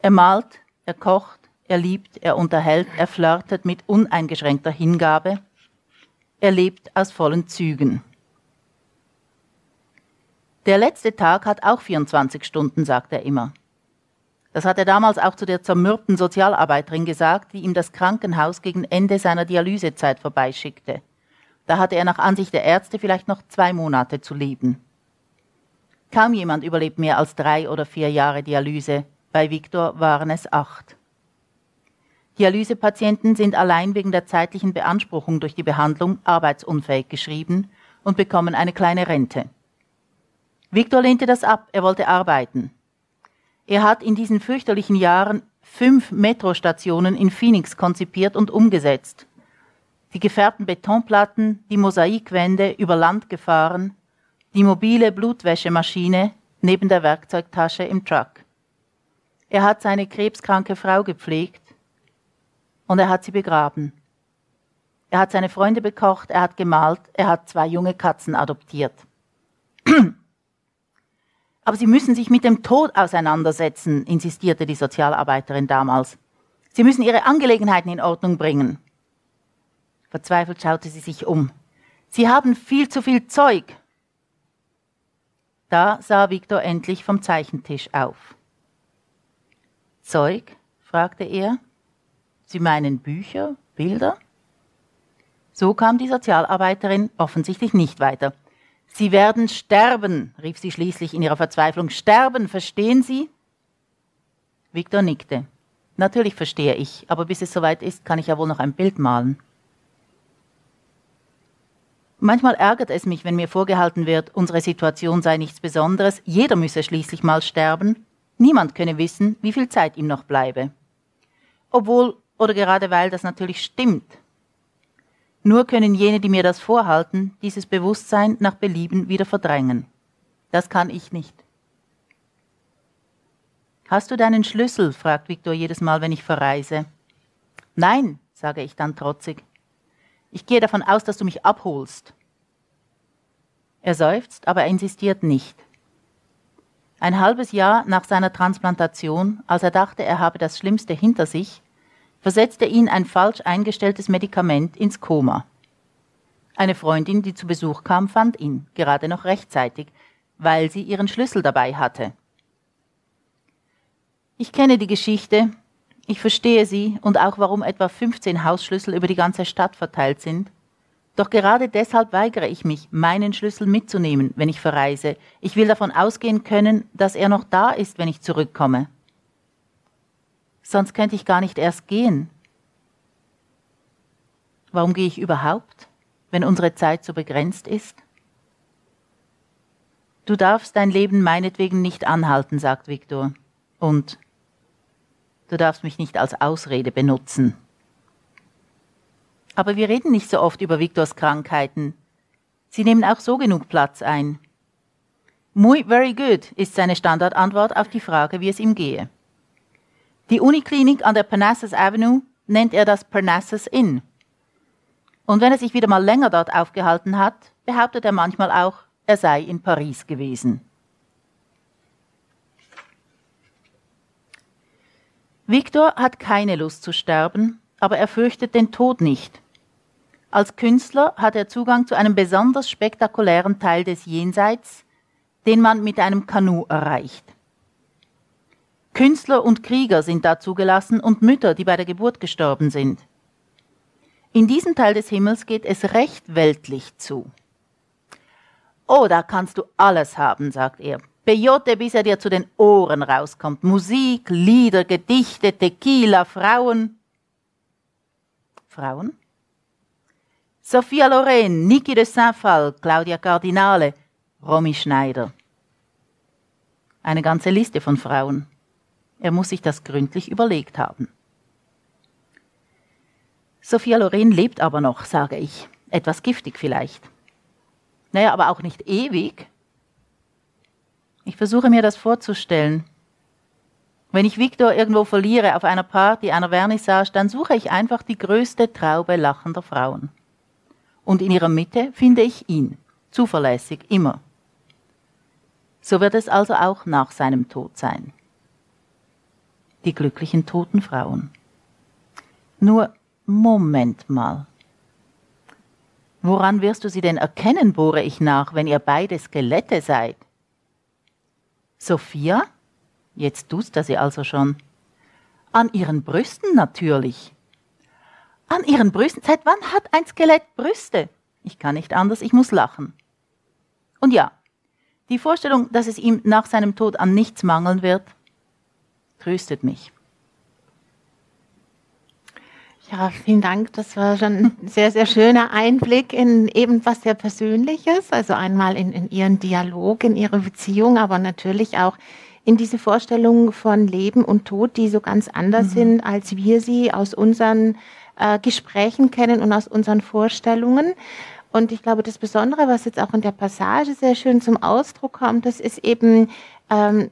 Er malt, er kocht, er liebt, er unterhält, er flirtet mit uneingeschränkter Hingabe. Er lebt aus vollen Zügen. Der letzte Tag hat auch 24 Stunden, sagt er immer. Das hat er damals auch zu der zermürbten Sozialarbeiterin gesagt, die ihm das Krankenhaus gegen Ende seiner Dialysezeit vorbeischickte. Da hatte er nach Ansicht der Ärzte vielleicht noch zwei Monate zu leben. Kaum jemand überlebt mehr als drei oder vier Jahre Dialyse. Bei Viktor waren es acht. Dialysepatienten sind allein wegen der zeitlichen Beanspruchung durch die Behandlung arbeitsunfähig geschrieben und bekommen eine kleine Rente. Viktor lehnte das ab, er wollte arbeiten. Er hat in diesen fürchterlichen Jahren fünf Metrostationen in Phoenix konzipiert und umgesetzt die gefärbten Betonplatten, die Mosaikwände über Land gefahren, die mobile Blutwäschemaschine neben der Werkzeugtasche im Truck. Er hat seine krebskranke Frau gepflegt und er hat sie begraben. Er hat seine Freunde bekocht, er hat gemalt, er hat zwei junge Katzen adoptiert. (clears throat) Aber Sie müssen sich mit dem Tod auseinandersetzen, insistierte die Sozialarbeiterin damals. Sie müssen Ihre Angelegenheiten in Ordnung bringen. Verzweifelt schaute sie sich um. Sie haben viel zu viel Zeug. Da sah Viktor endlich vom Zeichentisch auf. Zeug? fragte er. Sie meinen Bücher, Bilder? So kam die Sozialarbeiterin offensichtlich nicht weiter. Sie werden sterben, rief sie schließlich in ihrer Verzweiflung. Sterben, verstehen Sie? Viktor nickte. Natürlich verstehe ich, aber bis es soweit ist, kann ich ja wohl noch ein Bild malen. Manchmal ärgert es mich, wenn mir vorgehalten wird, unsere Situation sei nichts Besonderes, jeder müsse schließlich mal sterben, niemand könne wissen, wie viel Zeit ihm noch bleibe. Obwohl, oder gerade weil das natürlich stimmt. Nur können jene, die mir das vorhalten, dieses Bewusstsein nach Belieben wieder verdrängen. Das kann ich nicht. Hast du deinen Schlüssel? fragt Viktor jedes Mal, wenn ich verreise. Nein, sage ich dann trotzig. Ich gehe davon aus, dass du mich abholst. Er seufzt, aber er insistiert nicht. Ein halbes Jahr nach seiner Transplantation, als er dachte, er habe das Schlimmste hinter sich, versetzte ihn ein falsch eingestelltes Medikament ins Koma. Eine Freundin, die zu Besuch kam, fand ihn, gerade noch rechtzeitig, weil sie ihren Schlüssel dabei hatte. Ich kenne die Geschichte, ich verstehe sie und auch warum etwa 15 Hausschlüssel über die ganze Stadt verteilt sind. Doch gerade deshalb weigere ich mich, meinen Schlüssel mitzunehmen, wenn ich verreise. Ich will davon ausgehen können, dass er noch da ist, wenn ich zurückkomme. Sonst könnte ich gar nicht erst gehen. Warum gehe ich überhaupt, wenn unsere Zeit so begrenzt ist? Du darfst dein Leben meinetwegen nicht anhalten, sagt Viktor. Und Du darfst mich nicht als Ausrede benutzen. Aber wir reden nicht so oft über Viktors Krankheiten. Sie nehmen auch so genug Platz ein. Muy very good ist seine Standardantwort auf die Frage, wie es ihm gehe. Die Uniklinik an der Parnassus Avenue nennt er das Parnassus Inn. Und wenn er sich wieder mal länger dort aufgehalten hat, behauptet er manchmal auch, er sei in Paris gewesen. Viktor hat keine Lust zu sterben, aber er fürchtet den Tod nicht. Als Künstler hat er Zugang zu einem besonders spektakulären Teil des Jenseits, den man mit einem Kanu erreicht. Künstler und Krieger sind da zugelassen und Mütter, die bei der Geburt gestorben sind. In diesem Teil des Himmels geht es recht weltlich zu. Oh, da kannst du alles haben, sagt er. Peyote, bis er dir zu den Ohren rauskommt. Musik, Lieder, Gedichte, Tequila, Frauen. Frauen? Sophia Loren, Niki de Saint-Phal, Claudia Cardinale, Romy Schneider. Eine ganze Liste von Frauen. Er muss sich das gründlich überlegt haben. Sophia Loren lebt aber noch, sage ich. Etwas giftig vielleicht. Naja, aber auch nicht ewig. Ich versuche mir das vorzustellen. Wenn ich Viktor irgendwo verliere auf einer Party, einer Vernissage, dann suche ich einfach die größte Traube lachender Frauen. Und in ihrer Mitte finde ich ihn, zuverlässig, immer. So wird es also auch nach seinem Tod sein. Die glücklichen toten Frauen. Nur Moment mal. Woran wirst du sie denn erkennen, bohre ich nach, wenn ihr beide Skelette seid? Sophia? Jetzt tust er sie also schon. An ihren Brüsten natürlich. An ihren Brüsten? Seit wann hat ein Skelett Brüste? Ich kann nicht anders, ich muss lachen. Und ja, die Vorstellung, dass es ihm nach seinem Tod an nichts mangeln wird, tröstet mich. Ja, vielen Dank. Das war schon ein sehr, sehr schöner Einblick in eben was sehr Persönliches. Also einmal in, in Ihren Dialog, in Ihre Beziehung, aber natürlich auch in diese Vorstellung von Leben und Tod, die so ganz anders mhm. sind, als wir sie aus unseren äh, Gesprächen kennen und aus unseren Vorstellungen. Und ich glaube, das Besondere, was jetzt auch in der Passage sehr schön zum Ausdruck kommt, das ist eben ähm,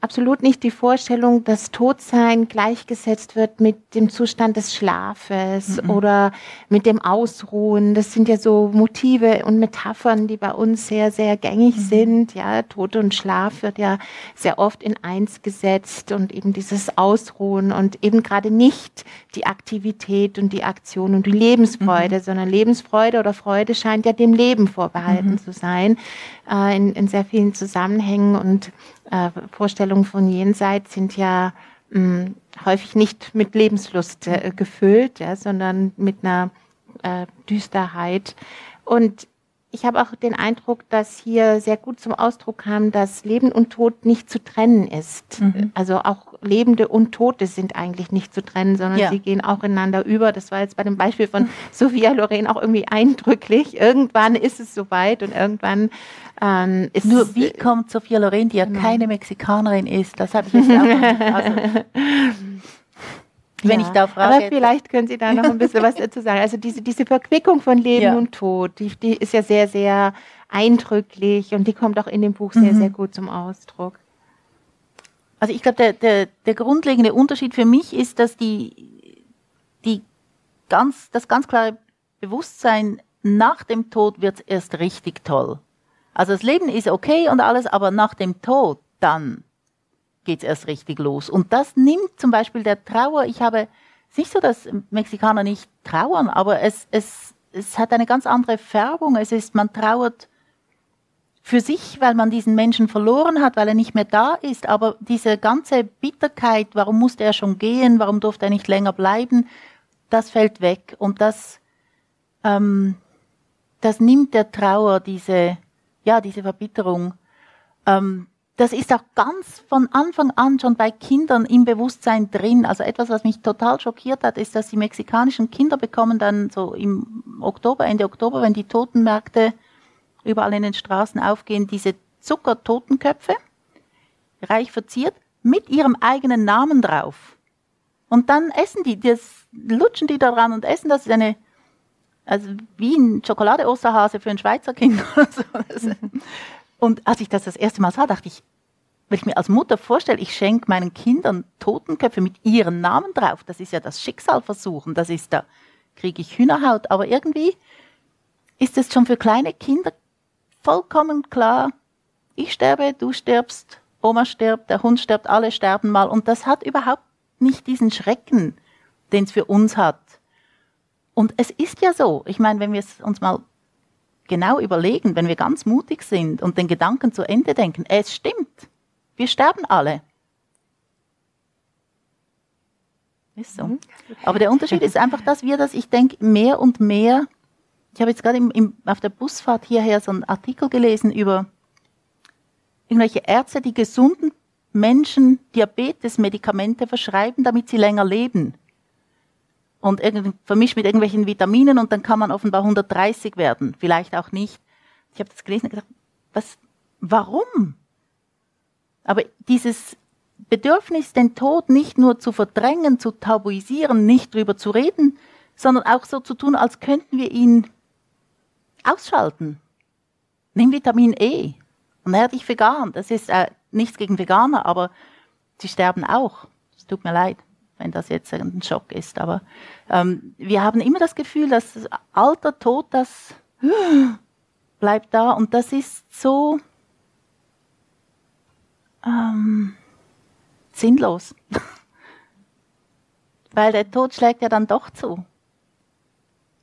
absolut nicht die Vorstellung, dass Todsein gleichgesetzt wird mit dem Zustand des Schlafes mhm. oder mit dem Ausruhen. Das sind ja so Motive und Metaphern, die bei uns sehr, sehr gängig mhm. sind. Ja, Tod und Schlaf wird ja sehr oft in eins gesetzt und eben dieses Ausruhen und eben gerade nicht die Aktivität und die Aktion und die Lebensfreude, mhm. sondern Lebensfreude oder Freude scheint ja dem Leben vorbehalten mhm. zu sein äh, in, in sehr vielen Zusammenhängen und äh, Vorstellungen von Jenseits sind ja mh, häufig nicht mit Lebenslust äh, gefüllt, ja, sondern mit einer äh, Düsterheit. Und ich habe auch den Eindruck, dass hier sehr gut zum Ausdruck kam, dass Leben und Tod nicht zu trennen ist. Mhm. Also auch Lebende und Tote sind eigentlich nicht zu trennen, sondern ja. sie gehen auch ineinander über. Das war jetzt bei dem Beispiel von (laughs) Sophia Loren auch irgendwie eindrücklich. Irgendwann ist es soweit und irgendwann ähm, ist Nur wie kommt Sophia Loren, die ja genau. keine Mexikanerin ist, das habe ich jetzt auch. Also, (laughs) wenn ja, ich da frage. Aber vielleicht können Sie da noch ein bisschen was dazu sagen. Also diese, diese Verquickung von Leben ja. und Tod, die, die ist ja sehr, sehr eindrücklich und die kommt auch in dem Buch sehr, mhm. sehr gut zum Ausdruck. Also ich glaube, der, der, der grundlegende Unterschied für mich ist, dass die, die ganz, das ganz klare Bewusstsein, nach dem Tod wird es erst richtig toll. Also das Leben ist okay und alles, aber nach dem Tod dann geht's erst richtig los. Und das nimmt zum Beispiel der Trauer, ich habe, es nicht so, dass Mexikaner nicht trauern, aber es, es, es hat eine ganz andere Färbung. Es ist, man trauert für sich, weil man diesen Menschen verloren hat, weil er nicht mehr da ist. Aber diese ganze Bitterkeit, warum musste er schon gehen, warum durfte er nicht länger bleiben, das fällt weg. Und das, ähm, das nimmt der Trauer diese, ja, diese Verbitterung. Ähm, das ist auch ganz von Anfang an schon bei Kindern im Bewusstsein drin. Also etwas, was mich total schockiert hat, ist, dass die mexikanischen Kinder bekommen dann so im Oktober, Ende Oktober, wenn die Totenmärkte überall in den Straßen aufgehen, diese Zuckertotenköpfe, reich verziert, mit ihrem eigenen Namen drauf. Und dann essen die, das lutschen die daran und essen das ist eine, also wie ein Schokolade-Osterhase für ein Schweizer Kind. (laughs) Und als ich das das erste Mal sah, dachte ich, wenn ich mir als Mutter vorstelle, ich schenke meinen Kindern Totenköpfe mit ihren Namen drauf, das ist ja das Schicksal versuchen, das ist da, kriege ich Hühnerhaut, aber irgendwie ist es schon für kleine Kinder vollkommen klar, ich sterbe, du stirbst, Oma stirbt, der Hund stirbt, alle sterben mal und das hat überhaupt nicht diesen Schrecken, den es für uns hat. Und es ist ja so, ich meine, wenn wir es uns mal genau überlegen, wenn wir ganz mutig sind und den Gedanken zu Ende denken, es stimmt, wir sterben alle. Ist so. Mhm. Aber der Unterschied ist einfach, dass wir das, ich denke, mehr und mehr, ich habe jetzt gerade im, im, auf der Busfahrt hierher so einen Artikel gelesen über irgendwelche Ärzte, die gesunden Menschen Diabetes-Medikamente verschreiben, damit sie länger leben und vermischt mit irgendwelchen Vitaminen und dann kann man offenbar 130 werden, vielleicht auch nicht. Ich habe das gelesen und gedacht, was, warum? Aber dieses Bedürfnis, den Tod nicht nur zu verdrängen, zu tabuisieren, nicht drüber zu reden, sondern auch so zu tun, als könnten wir ihn ausschalten. Nimm Vitamin E und ernähr dich vegan. Das ist äh, nichts gegen Veganer, aber sie sterben auch. Es tut mir leid wenn das jetzt ein Schock ist. Aber ähm, wir haben immer das Gefühl, dass das Alter, Tod, das (gasps) bleibt da und das ist so ähm, sinnlos. (laughs) Weil der Tod schlägt ja dann doch zu.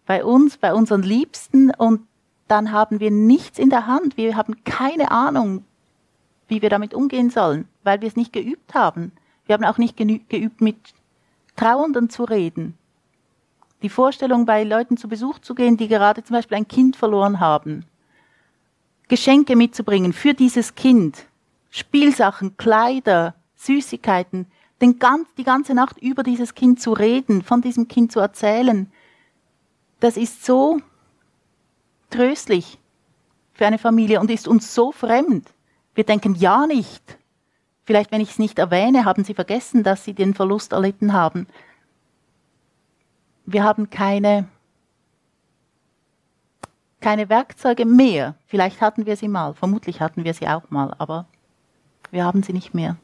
Bei uns, bei unseren Liebsten und dann haben wir nichts in der Hand. Wir haben keine Ahnung, wie wir damit umgehen sollen, weil wir es nicht geübt haben. Wir haben auch nicht geübt, mit Trauernden zu reden. Die Vorstellung, bei Leuten zu Besuch zu gehen, die gerade zum Beispiel ein Kind verloren haben. Geschenke mitzubringen für dieses Kind. Spielsachen, Kleider, Süßigkeiten, den ganz, die ganze Nacht über dieses Kind zu reden, von diesem Kind zu erzählen. Das ist so tröstlich für eine Familie und ist uns so fremd. Wir denken ja nicht. Vielleicht, wenn ich es nicht erwähne, haben Sie vergessen, dass Sie den Verlust erlitten haben. Wir haben keine, keine Werkzeuge mehr. Vielleicht hatten wir sie mal, vermutlich hatten wir sie auch mal, aber wir haben sie nicht mehr.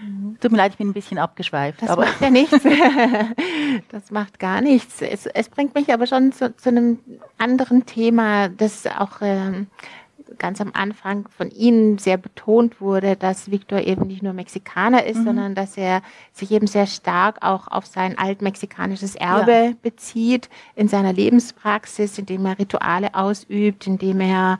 Mhm. Tut mir leid, ich bin ein bisschen abgeschweift. Das aber macht ja nichts. (laughs) das macht gar nichts. Es, es bringt mich aber schon zu, zu einem anderen Thema, das auch ähm, ganz am Anfang von Ihnen sehr betont wurde, dass Viktor eben nicht nur Mexikaner ist, mhm. sondern dass er sich eben sehr stark auch auf sein altmexikanisches Erbe ja. bezieht, in seiner Lebenspraxis, indem er Rituale ausübt, indem er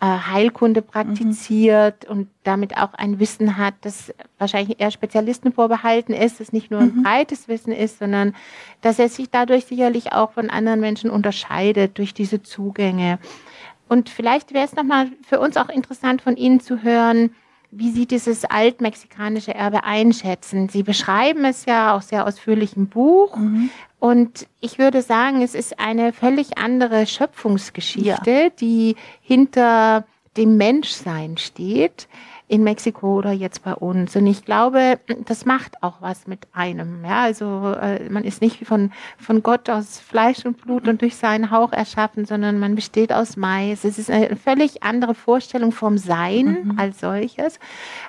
äh, Heilkunde praktiziert mhm. und damit auch ein Wissen hat, das wahrscheinlich eher Spezialisten vorbehalten ist, das nicht nur ein mhm. breites Wissen ist, sondern dass er sich dadurch sicherlich auch von anderen Menschen unterscheidet durch diese Zugänge. Und vielleicht wäre es nochmal für uns auch interessant von Ihnen zu hören, wie Sie dieses altmexikanische Erbe einschätzen. Sie beschreiben es ja auch sehr ausführlich im Buch. Mhm. Und ich würde sagen, es ist eine völlig andere Schöpfungsgeschichte, ja. die hinter dem Menschsein steht in Mexiko oder jetzt bei uns. Und ich glaube, das macht auch was mit einem. Ja, also äh, man ist nicht von, von Gott aus Fleisch und Blut und durch seinen Hauch erschaffen, sondern man besteht aus Mais. Es ist eine völlig andere Vorstellung vom Sein mhm. als solches,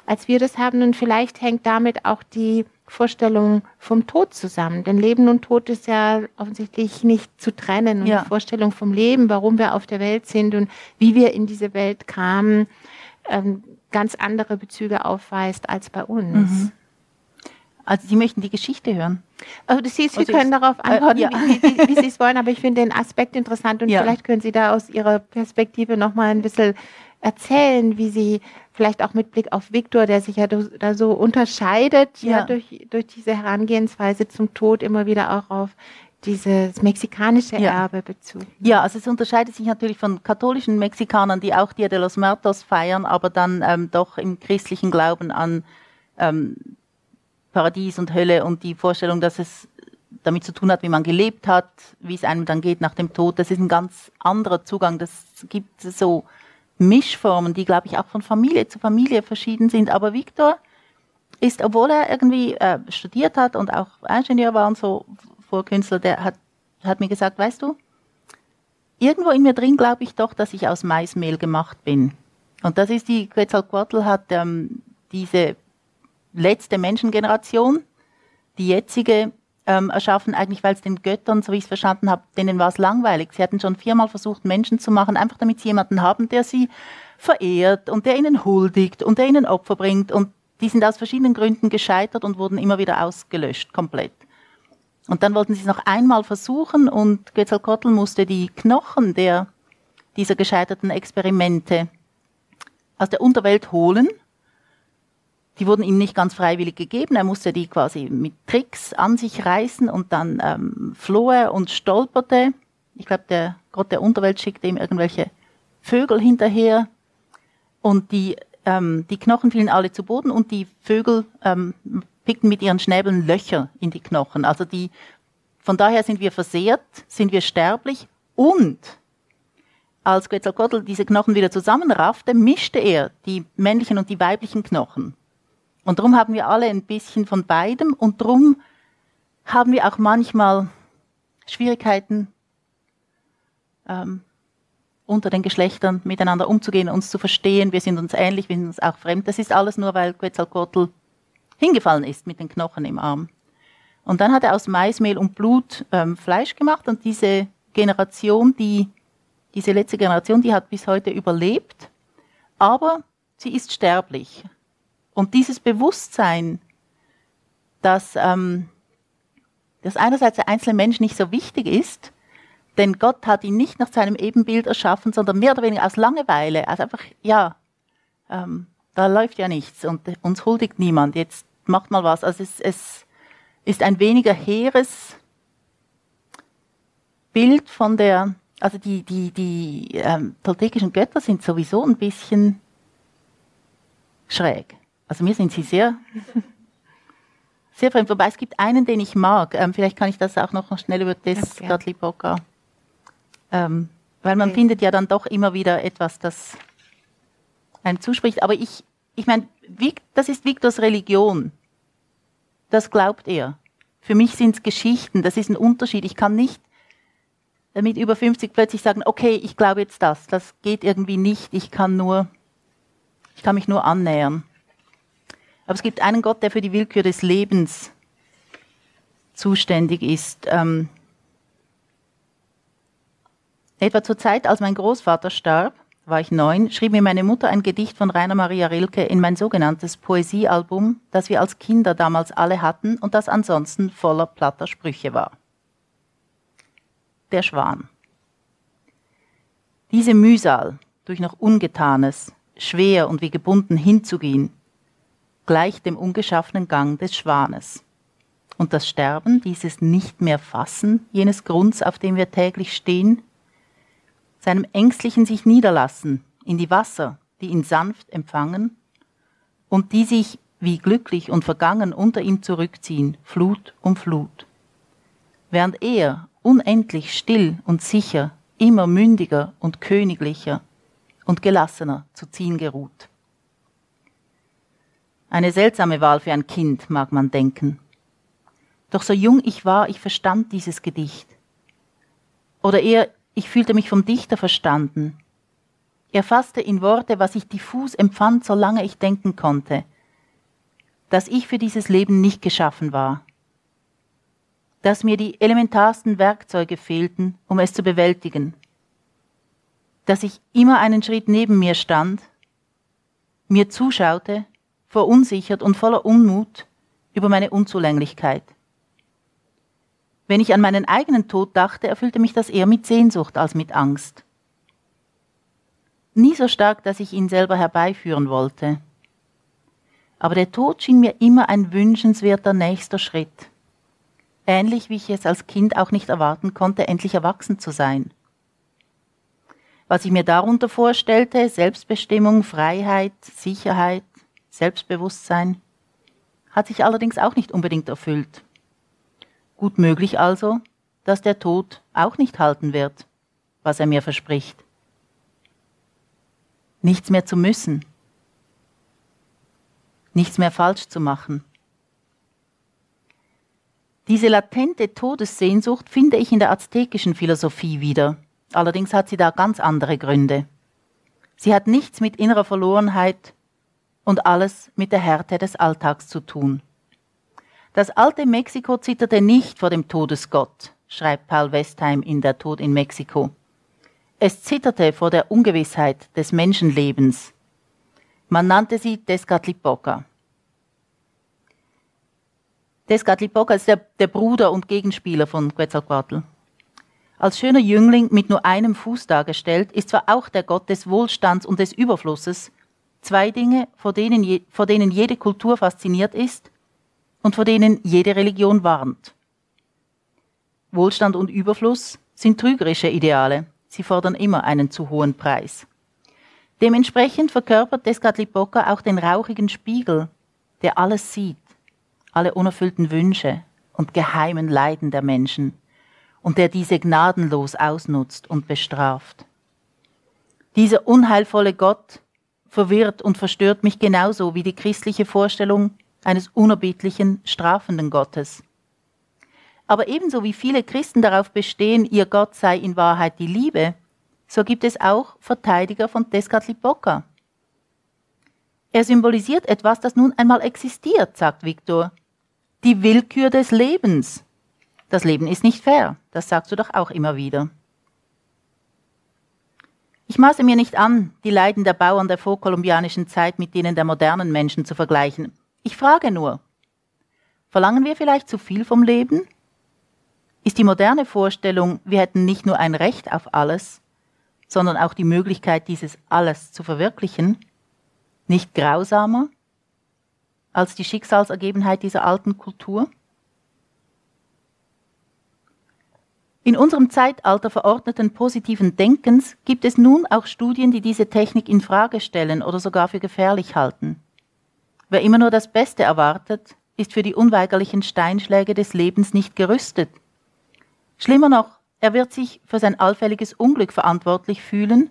als wir das haben. Und vielleicht hängt damit auch die Vorstellung vom Tod zusammen. Denn Leben und Tod ist ja offensichtlich nicht zu trennen. Und ja. die Vorstellung vom Leben, warum wir auf der Welt sind und wie wir in diese Welt kamen, ähm, ganz andere Bezüge aufweist als bei uns. Mhm. Also Sie möchten die Geschichte hören? Also Sie, Sie können darauf äh, antworten, äh, ja. wie, wie, wie, Sie es wollen, aber ich finde den Aspekt interessant und ja. vielleicht können Sie da aus Ihrer Perspektive nochmal ein bisschen erzählen, wie Sie vielleicht auch mit Blick auf Viktor, der sich ja da so unterscheidet, ja, ja durch, durch diese Herangehensweise zum Tod immer wieder auch auf dieses mexikanische ja. Erbe bezogen. Ja, also es unterscheidet sich natürlich von katholischen Mexikanern, die auch Dia de los Muertos feiern, aber dann ähm, doch im christlichen Glauben an ähm, Paradies und Hölle und die Vorstellung, dass es damit zu tun hat, wie man gelebt hat, wie es einem dann geht nach dem Tod. Das ist ein ganz anderer Zugang. Das gibt so Mischformen, die, glaube ich, auch von Familie zu Familie verschieden sind. Aber Victor ist, obwohl er irgendwie äh, studiert hat und auch Ingenieur war und so, Vorkünstler, der hat, hat mir gesagt, weißt du, irgendwo in mir drin glaube ich doch, dass ich aus Maismehl gemacht bin. Und das ist die, Quetzalcoatl hat ähm, diese letzte Menschengeneration, die jetzige, ähm, erschaffen, eigentlich weil es den Göttern, so wie ich es verstanden habe, denen war es langweilig. Sie hatten schon viermal versucht, Menschen zu machen, einfach damit sie jemanden haben, der sie verehrt und der ihnen huldigt und der ihnen Opfer bringt. Und die sind aus verschiedenen Gründen gescheitert und wurden immer wieder ausgelöscht, komplett. Und dann wollten sie es noch einmal versuchen und Quetzalcoatl musste die Knochen der, dieser gescheiterten Experimente aus der Unterwelt holen. Die wurden ihm nicht ganz freiwillig gegeben. Er musste die quasi mit Tricks an sich reißen und dann ähm, floh er und stolperte. Ich glaube, der Gott der Unterwelt schickte ihm irgendwelche Vögel hinterher und die, ähm, die Knochen fielen alle zu Boden und die Vögel ähm, picken mit ihren Schnäbeln Löcher in die Knochen. Also die, von daher sind wir versehrt, sind wir sterblich und als Quetzalcoatl diese Knochen wieder zusammenraffte, mischte er die männlichen und die weiblichen Knochen. Und darum haben wir alle ein bisschen von beidem und darum haben wir auch manchmal Schwierigkeiten, ähm, unter den Geschlechtern miteinander umzugehen, uns zu verstehen. Wir sind uns ähnlich, wir sind uns auch fremd. Das ist alles nur, weil Quetzalcoatl hingefallen ist mit den Knochen im Arm. Und dann hat er aus Maismehl und Blut ähm, Fleisch gemacht und diese Generation, die, diese letzte Generation, die hat bis heute überlebt, aber sie ist sterblich. Und dieses Bewusstsein, dass, ähm, dass einerseits der einzelne Mensch nicht so wichtig ist, denn Gott hat ihn nicht nach seinem Ebenbild erschaffen, sondern mehr oder weniger aus Langeweile, also einfach, ja, ähm, da läuft ja nichts und uns huldigt niemand. Jetzt macht mal was. Also es, es ist ein weniger hehres Bild von der, also die, die, die ähm, toltekischen Götter sind sowieso ein bisschen schräg. Also mir sind sie sehr, (laughs) sehr fremd. Wobei es gibt einen, den ich mag. Ähm, vielleicht kann ich das auch noch schnell über das ja, Gatlipoka. Ähm, weil man okay. findet ja dann doch immer wieder etwas, das einem zuspricht. Aber ich, ich meine, das ist Viktors Religion. Das glaubt er. Für mich sind es Geschichten, das ist ein Unterschied. Ich kann nicht mit über 50 plötzlich sagen, okay, ich glaube jetzt das. Das geht irgendwie nicht. Ich kann nur, ich kann mich nur annähern. Aber es gibt einen Gott, der für die Willkür des Lebens zuständig ist. Ähm, etwa zur Zeit, als mein Großvater starb, war ich neun, schrieb mir meine Mutter ein Gedicht von Rainer Maria Rilke in mein sogenanntes Poesiealbum, das wir als Kinder damals alle hatten und das ansonsten voller platter Sprüche war. Der Schwan. Diese Mühsal, durch noch Ungetanes, schwer und wie gebunden hinzugehen, gleich dem ungeschaffenen Gang des Schwanes. Und das Sterben, dieses nicht mehr fassen, jenes Grunds, auf dem wir täglich stehen, seinem ängstlichen sich niederlassen in die Wasser, die ihn sanft empfangen und die sich wie glücklich und vergangen unter ihm zurückziehen, Flut um Flut. Während er unendlich still und sicher, immer mündiger und königlicher und gelassener zu ziehen geruht. Eine seltsame Wahl für ein Kind, mag man denken. Doch so jung ich war, ich verstand dieses Gedicht. Oder eher, ich fühlte mich vom Dichter verstanden. Er fasste in Worte, was ich diffus empfand, solange ich denken konnte, dass ich für dieses Leben nicht geschaffen war, dass mir die elementarsten Werkzeuge fehlten, um es zu bewältigen, dass ich immer einen Schritt neben mir stand, mir zuschaute, verunsichert und voller Unmut über meine Unzulänglichkeit. Wenn ich an meinen eigenen Tod dachte, erfüllte mich das eher mit Sehnsucht als mit Angst. Nie so stark, dass ich ihn selber herbeiführen wollte. Aber der Tod schien mir immer ein wünschenswerter nächster Schritt. Ähnlich wie ich es als Kind auch nicht erwarten konnte, endlich erwachsen zu sein. Was ich mir darunter vorstellte, Selbstbestimmung, Freiheit, Sicherheit, Selbstbewusstsein, hat sich allerdings auch nicht unbedingt erfüllt. Gut möglich also, dass der Tod auch nicht halten wird, was er mir verspricht. Nichts mehr zu müssen, nichts mehr falsch zu machen. Diese latente Todessehnsucht finde ich in der aztekischen Philosophie wieder, Allerdings hat sie da ganz andere Gründe. Sie hat nichts mit innerer Verlorenheit und alles mit der Härte des Alltags zu tun. Das alte Mexiko zitterte nicht vor dem Todesgott, schreibt Paul Westheim in Der Tod in Mexiko. Es zitterte vor der Ungewissheit des Menschenlebens. Man nannte sie Tezcatlipoca. Tezcatlipoca ist der, der Bruder und Gegenspieler von Quetzalcoatl. Als schöner Jüngling mit nur einem Fuß dargestellt, ist zwar auch der Gott des Wohlstands und des Überflusses, zwei Dinge, vor denen, je, vor denen jede Kultur fasziniert ist und vor denen jede Religion warnt. Wohlstand und Überfluss sind trügerische Ideale, sie fordern immer einen zu hohen Preis. Dementsprechend verkörpert Descatlipoca auch den rauchigen Spiegel, der alles sieht, alle unerfüllten Wünsche und geheimen Leiden der Menschen und der diese gnadenlos ausnutzt und bestraft. Dieser unheilvolle Gott verwirrt und verstört mich genauso wie die christliche Vorstellung eines unerbittlichen, strafenden Gottes. Aber ebenso wie viele Christen darauf bestehen, ihr Gott sei in Wahrheit die Liebe, so gibt es auch Verteidiger von Tezcatlipoca. Er symbolisiert etwas, das nun einmal existiert, sagt Viktor. Die Willkür des Lebens. Das Leben ist nicht fair, das sagst du doch auch immer wieder. Ich maße mir nicht an, die Leiden der Bauern der vorkolumbianischen Zeit mit denen der modernen Menschen zu vergleichen. Ich frage nur, verlangen wir vielleicht zu viel vom Leben? Ist die moderne Vorstellung, wir hätten nicht nur ein Recht auf alles, sondern auch die Möglichkeit, dieses alles zu verwirklichen, nicht grausamer als die Schicksalsergebenheit dieser alten Kultur? In unserem Zeitalter verordneten positiven Denkens gibt es nun auch Studien, die diese Technik in Frage stellen oder sogar für gefährlich halten. Wer immer nur das Beste erwartet, ist für die unweigerlichen Steinschläge des Lebens nicht gerüstet. Schlimmer noch, er wird sich für sein allfälliges Unglück verantwortlich fühlen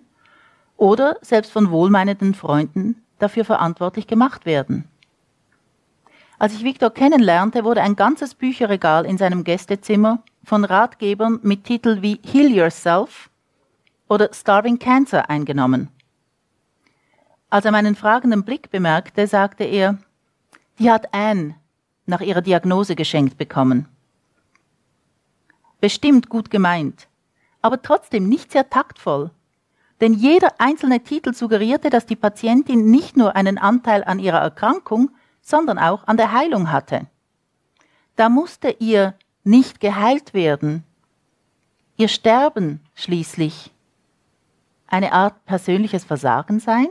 oder selbst von wohlmeinenden Freunden dafür verantwortlich gemacht werden. Als ich Viktor kennenlernte, wurde ein ganzes Bücherregal in seinem Gästezimmer von Ratgebern mit Titeln wie Heal Yourself oder Starving Cancer eingenommen. Als er meinen fragenden Blick bemerkte, sagte er, die hat Anne nach ihrer Diagnose geschenkt bekommen. Bestimmt gut gemeint, aber trotzdem nicht sehr taktvoll. Denn jeder einzelne Titel suggerierte, dass die Patientin nicht nur einen Anteil an ihrer Erkrankung, sondern auch an der Heilung hatte. Da musste ihr nicht geheilt werden. Ihr Sterben schließlich eine Art persönliches Versagen sein?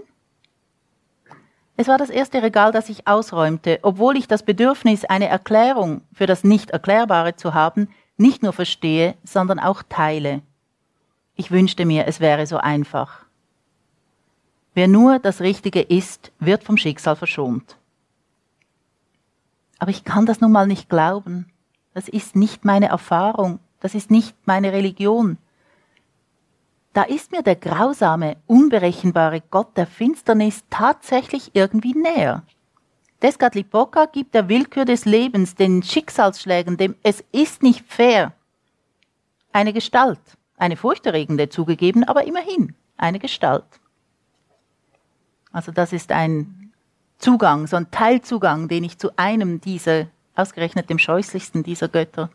Es war das erste Regal, das ich ausräumte, obwohl ich das Bedürfnis, eine Erklärung für das Nicht-Erklärbare zu haben, nicht nur verstehe, sondern auch teile. Ich wünschte mir, es wäre so einfach. Wer nur das Richtige ist, wird vom Schicksal verschont. Aber ich kann das nun mal nicht glauben. Das ist nicht meine Erfahrung, das ist nicht meine Religion. Da ist mir der grausame, unberechenbare Gott der Finsternis tatsächlich irgendwie näher. Descatlipoca gibt der Willkür des Lebens, den Schicksalsschlägen, dem Es ist nicht fair, eine Gestalt, eine furchterregende zugegeben, aber immerhin eine Gestalt. Also das ist ein Zugang, so ein Teilzugang, den ich zu einem dieser, ausgerechnet dem scheußlichsten dieser Götter,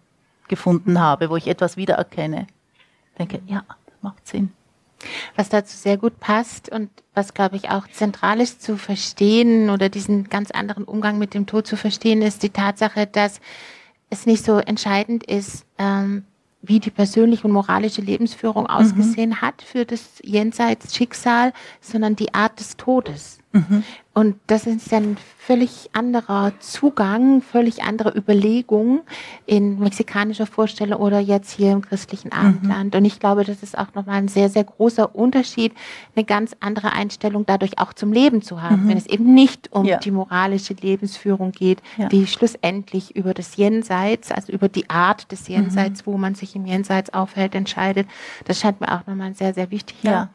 gefunden habe, wo ich etwas wiedererkenne. Ich denke, ja, macht Sinn. Was dazu sehr gut passt und was, glaube ich, auch zentral ist zu verstehen oder diesen ganz anderen Umgang mit dem Tod zu verstehen, ist die Tatsache, dass es nicht so entscheidend ist, ähm, wie die persönliche und moralische Lebensführung mhm. ausgesehen mhm. hat für das Jenseitsschicksal, sondern die Art des Todes. Mhm. Und das ist ein völlig anderer Zugang, völlig andere Überlegung in mexikanischer Vorstellung oder jetzt hier im christlichen mhm. Abendland. Mhm. Und ich glaube, das ist auch nochmal ein sehr, sehr großer Unterschied, eine ganz andere Einstellung dadurch auch zum Leben zu haben, mhm. wenn es eben nicht um ja. die moralische Lebensführung geht, ja. die schlussendlich über das Jenseits, also über die Art des Jenseits, mhm. wo man sich im Jenseits aufhält, entscheidet. Das scheint mir auch nochmal ein sehr, sehr wichtiger ja.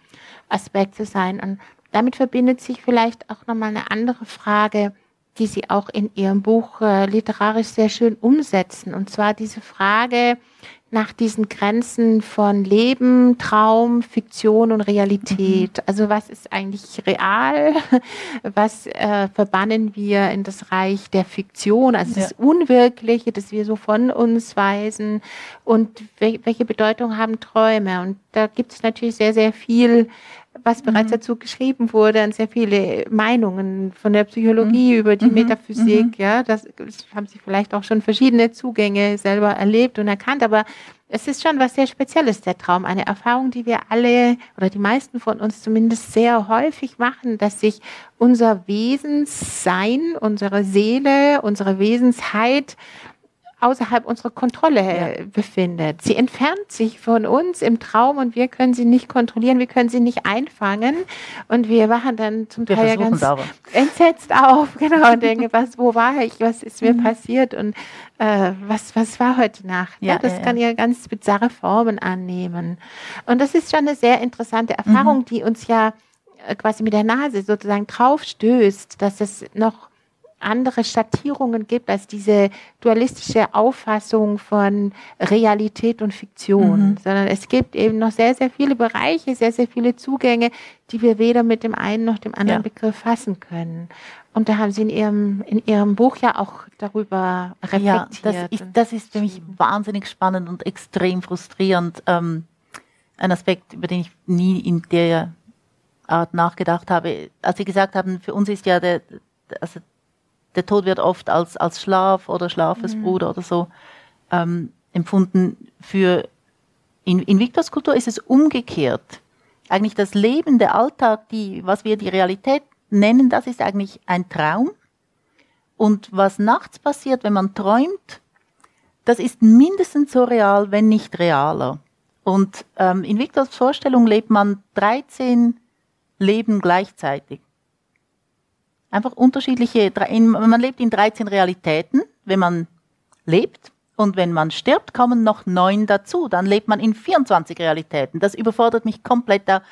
Aspekt zu sein. Und damit verbindet sich vielleicht auch nochmal eine andere Frage, die Sie auch in Ihrem Buch äh, literarisch sehr schön umsetzen. Und zwar diese Frage nach diesen Grenzen von Leben, Traum, Fiktion und Realität. Mhm. Also was ist eigentlich real? (laughs) Was äh, verbannen wir in das Reich der Fiktion, also ja. das Unwirkliche, das wir so von uns weisen? Und welche Bedeutung haben Träume? Und da gibt es natürlich sehr, sehr viel was bereits mhm. dazu geschrieben wurde, und sehr viele Meinungen von der Psychologie mhm. über die mhm. Metaphysik, mhm. ja, das, das, haben sie vielleicht auch schon verschiedene Zugänge selber erlebt und erkannt, aber es ist schon was sehr Spezielles, der Traum. Eine Erfahrung, die wir alle oder die meisten von uns zumindest sehr häufig machen, dass sich unser Wesenssein, unsere Seele, unsere Wesensheit außerhalb unserer Kontrolle ja. befindet. Sie entfernt sich von uns im Traum und wir können sie nicht kontrollieren, wir können sie nicht einfangen und wir wachen dann zum wir Teil ja ganz aber. entsetzt auf, (laughs) genau, und denken, was, wo war ich, was ist mir mhm. passiert und äh, was, was war heute Nacht? Ja, ja das ja, kann ja ganz bizarre Formen annehmen. Und das ist schon eine sehr interessante Erfahrung, mhm. die uns ja äh, quasi mit der Nase sozusagen draufstößt, dass es noch andere Schattierungen gibt als diese dualistische Auffassung von Realität und Fiktion, mhm. sondern es gibt eben noch sehr, sehr viele Bereiche, sehr, sehr viele Zugänge, die wir weder mit dem einen noch dem anderen ja. Begriff fassen können. Und da haben Sie in Ihrem, in Ihrem Buch ja auch darüber reflektiert. Ja, das ist, das ist für mich wahnsinnig spannend und extrem frustrierend. Ähm, ein Aspekt, über den ich nie in der Art nachgedacht habe. Als Sie gesagt haben, für uns ist ja der, also der Tod wird oft als, als Schlaf oder Schlafesbruder mhm. oder so ähm, empfunden. Für in, in Victors Kultur ist es umgekehrt. Eigentlich das Leben, der Alltag, die, was wir die Realität nennen, das ist eigentlich ein Traum. Und was nachts passiert, wenn man träumt, das ist mindestens so real, wenn nicht realer. Und ähm, in Victors Vorstellung lebt man 13 Leben gleichzeitig. Einfach unterschiedliche, man lebt in 13 Realitäten, wenn man lebt. Und wenn man stirbt, kommen noch neun dazu. Dann lebt man in 24 Realitäten. Das überfordert mich komplett. Da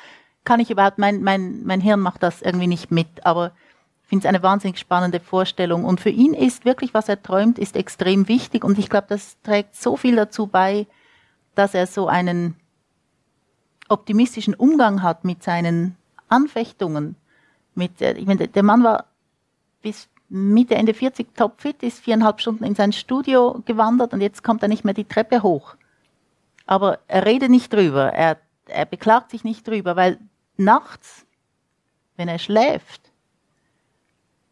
kann ich überhaupt, mein, mein, mein Hirn macht das irgendwie nicht mit. Aber ich finde es eine wahnsinnig spannende Vorstellung. Und für ihn ist wirklich, was er träumt, ist extrem wichtig. Und ich glaube, das trägt so viel dazu bei, dass er so einen optimistischen Umgang hat mit seinen Anfechtungen. Mit, ich meine, der Mann war bis Mitte, Ende 40 topfit, ist viereinhalb Stunden in sein Studio gewandert und jetzt kommt er nicht mehr die Treppe hoch. Aber er redet nicht drüber, er, er beklagt sich nicht drüber, weil nachts, wenn er schläft,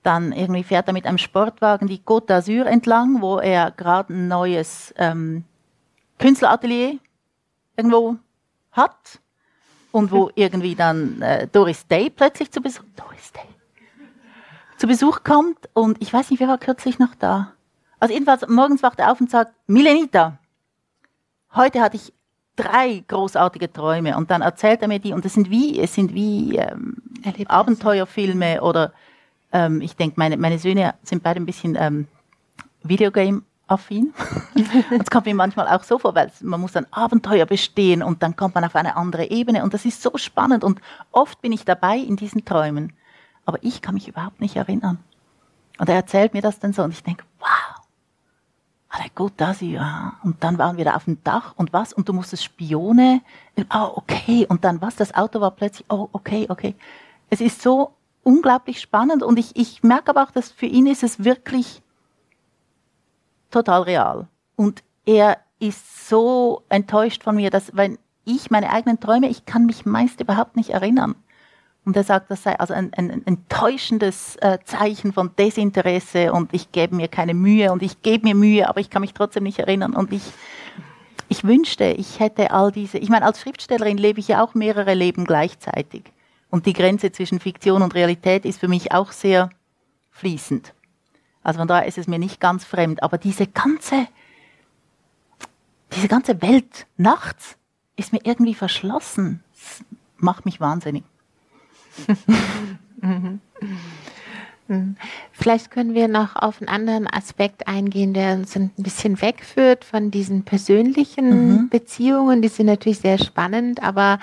dann irgendwie fährt er mit einem Sportwagen die Côte d'Azur entlang, wo er gerade ein neues ähm, Künstleratelier irgendwo hat und wo irgendwie dann äh, Doris Day plötzlich zu Besuch, Doris Day, zu Besuch kommt und ich weiß nicht, wer war kürzlich noch da. Also jedenfalls morgens wacht er auf und sagt, Milenita, heute hatte ich drei großartige Träume und dann erzählt er mir die und es sind wie, es sind wie ähm, Abenteuerfilme oder ähm, ich denke, meine, meine Söhne sind beide ein bisschen ähm, Videogame-affin. (laughs) Es kommt mir manchmal auch so vor, weil man muss ein Abenteuer bestehen und dann kommt man auf eine andere Ebene und das ist so spannend und oft bin ich dabei in diesen Träumen, aber ich kann mich überhaupt nicht erinnern. Und er erzählt mir das dann so und ich denke, wow, war der gut da sie, ja. Und dann waren wir da auf dem Dach und was? Und du musstest Spione. Oh, okay. Und dann was? Das Auto war plötzlich, oh, okay, okay. Es ist so unglaublich spannend und ich, ich merke aber auch, dass für ihn ist es wirklich total real. Und er ist so enttäuscht von mir, dass wenn ich meine eigenen Träume, ich kann mich meist überhaupt nicht erinnern. Und er sagt, das sei also ein, ein, ein enttäuschendes äh, Zeichen von Desinteresse und ich gebe mir keine Mühe und ich gebe mir Mühe, aber ich kann mich trotzdem nicht erinnern. Und ich, ich wünschte, ich hätte all diese, ich meine, als Schriftstellerin lebe ich ja auch mehrere Leben gleichzeitig. Und die Grenze zwischen Fiktion und Realität ist für mich auch sehr fließend. Also von daher ist es mir nicht ganz fremd. Aber diese ganze, diese ganze Welt nachts ist mir irgendwie verschlossen. Das macht mich wahnsinnig. (laughs) Vielleicht können wir noch auf einen anderen Aspekt eingehen, der uns ein bisschen wegführt von diesen persönlichen mhm. Beziehungen. Die sind natürlich sehr spannend, aber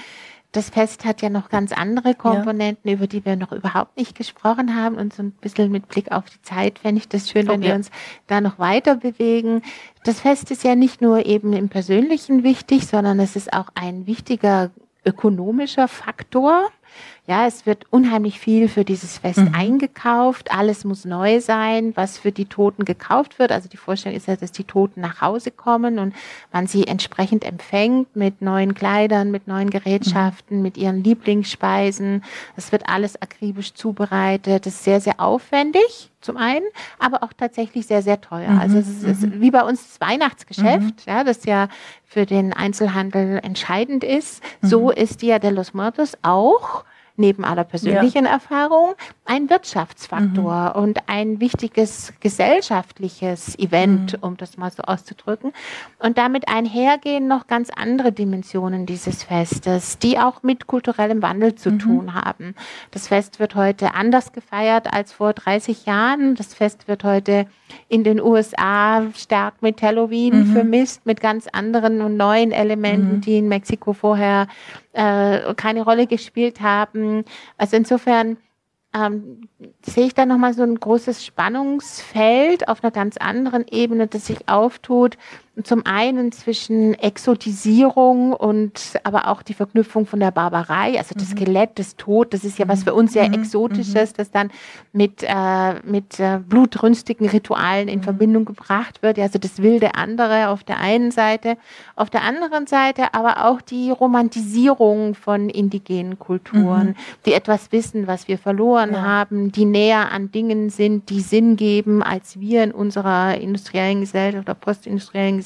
das Fest hat ja noch ganz andere Komponenten, ja. über die wir noch überhaupt nicht gesprochen haben. Und so ein bisschen mit Blick auf die Zeit fände ich das schön, wenn okay. wir uns da noch weiter bewegen. Das Fest ist ja nicht nur eben im Persönlichen wichtig, sondern es ist auch ein wichtiger ökonomischer Faktor. Ja, es wird unheimlich viel für dieses Fest mhm. eingekauft. Alles muss neu sein, was für die Toten gekauft wird. Also die Vorstellung ist ja, dass die Toten nach Hause kommen und man sie entsprechend empfängt mit neuen Kleidern, mit neuen Gerätschaften, mhm. mit ihren Lieblingsspeisen. Es wird alles akribisch zubereitet. Das ist sehr, sehr aufwendig zum einen, aber auch tatsächlich sehr, sehr teuer. Mhm. Also es ist, ist, mhm. wie bei uns das Weihnachtsgeschäft, mhm. ja, das ja für den Einzelhandel entscheidend ist. So mhm. ist Dia de los Muertos auch neben aller persönlichen ja. Erfahrung ein Wirtschaftsfaktor mhm. und ein wichtiges gesellschaftliches Event, mhm. um das mal so auszudrücken. Und damit einhergehen noch ganz andere Dimensionen dieses Festes, die auch mit kulturellem Wandel zu mhm. tun haben. Das Fest wird heute anders gefeiert als vor 30 Jahren. Das Fest wird heute in den USA stark mit Halloween mhm. vermisst, mit ganz anderen und neuen Elementen, mhm. die in Mexiko vorher äh, keine Rolle gespielt haben. Also insofern ähm, sehe ich da nochmal so ein großes Spannungsfeld auf einer ganz anderen Ebene, das sich auftut zum einen zwischen Exotisierung und aber auch die Verknüpfung von der Barbarei, also das mhm. Skelett, das Tod, das ist ja was für uns sehr mhm. Exotisches, mhm. das dann mit, äh, mit äh, blutrünstigen Ritualen in mhm. Verbindung gebracht wird. Also das wilde andere auf der einen Seite, auf der anderen Seite aber auch die Romantisierung von indigenen Kulturen, mhm. die etwas wissen, was wir verloren ja. haben, die näher an Dingen sind, die Sinn geben, als wir in unserer industriellen Gesellschaft oder postindustriellen Gesellschaft.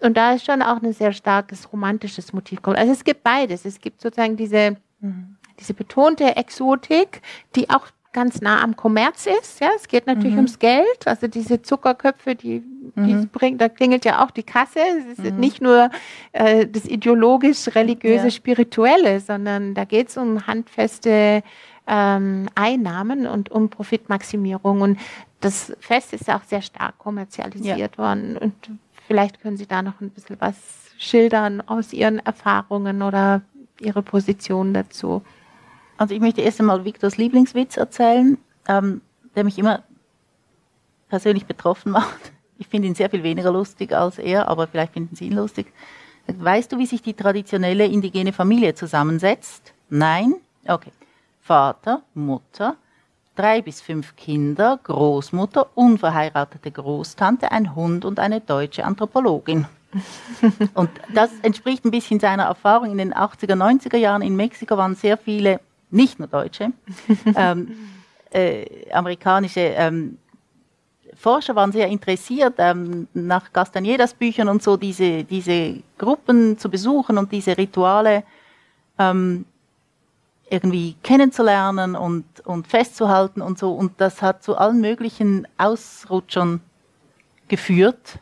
Und da ist schon auch ein sehr starkes romantisches Motiv. Also es gibt beides. Es gibt sozusagen diese, mhm. diese betonte Exotik, die auch ganz nah am Kommerz ist. Ja, es geht natürlich mhm. ums Geld. Also diese Zuckerköpfe, die, die mhm. bringt, da klingelt ja auch die Kasse. Es ist mhm. nicht nur äh, das ideologisch, religiöse, ja. spirituelle, sondern da geht es um handfeste ähm, Einnahmen und um Profitmaximierung. Und das Fest ist auch sehr stark kommerzialisiert ja. worden. Und Vielleicht können Sie da noch ein bisschen was schildern aus Ihren Erfahrungen oder Ihre Position dazu. Also ich möchte erst einmal Viktors Lieblingswitz erzählen, ähm, der mich immer persönlich betroffen (laughs) macht. Ich finde ihn sehr viel weniger lustig als er, aber vielleicht finden Sie ihn lustig. Weißt du, wie sich die traditionelle indigene Familie zusammensetzt? Nein? Okay. Vater, Mutter, drei bis fünf Kinder, Großmutter, unverheiratete Großtante, ein Hund und eine deutsche Anthropologin. (laughs) und das entspricht ein bisschen seiner Erfahrung. In den 80er, 90er Jahren in Mexiko waren sehr viele, nicht nur Deutsche, (laughs) ähm, äh, amerikanische ähm, Forscher waren sehr interessiert, ähm, nach Castanedas Büchern und so diese, diese Gruppen zu besuchen und diese Rituale ähm, irgendwie kennenzulernen und, und festzuhalten und so. Und das hat zu allen möglichen Ausrutschern geführt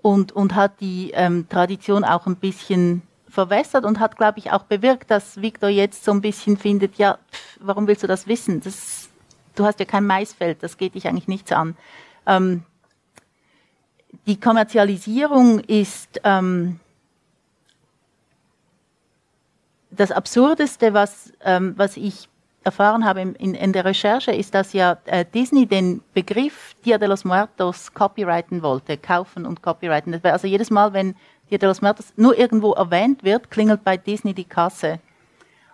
und, und hat die ähm, Tradition auch ein bisschen verwässert und hat, glaube ich, auch bewirkt, dass Victor jetzt so ein bisschen findet, ja, pff, warum willst du das wissen? Das, du hast ja kein Maisfeld, das geht dich eigentlich nichts an. Ähm, die Kommerzialisierung ist ähm, das Absurdeste, was, ähm, was ich erfahren habe in, in, der Recherche, ist, dass ja äh, Disney den Begriff Dia de los Muertos copyrighten wollte, kaufen und copyrighten. Also jedes Mal, wenn Dia de los Muertos nur irgendwo erwähnt wird, klingelt bei Disney die Kasse.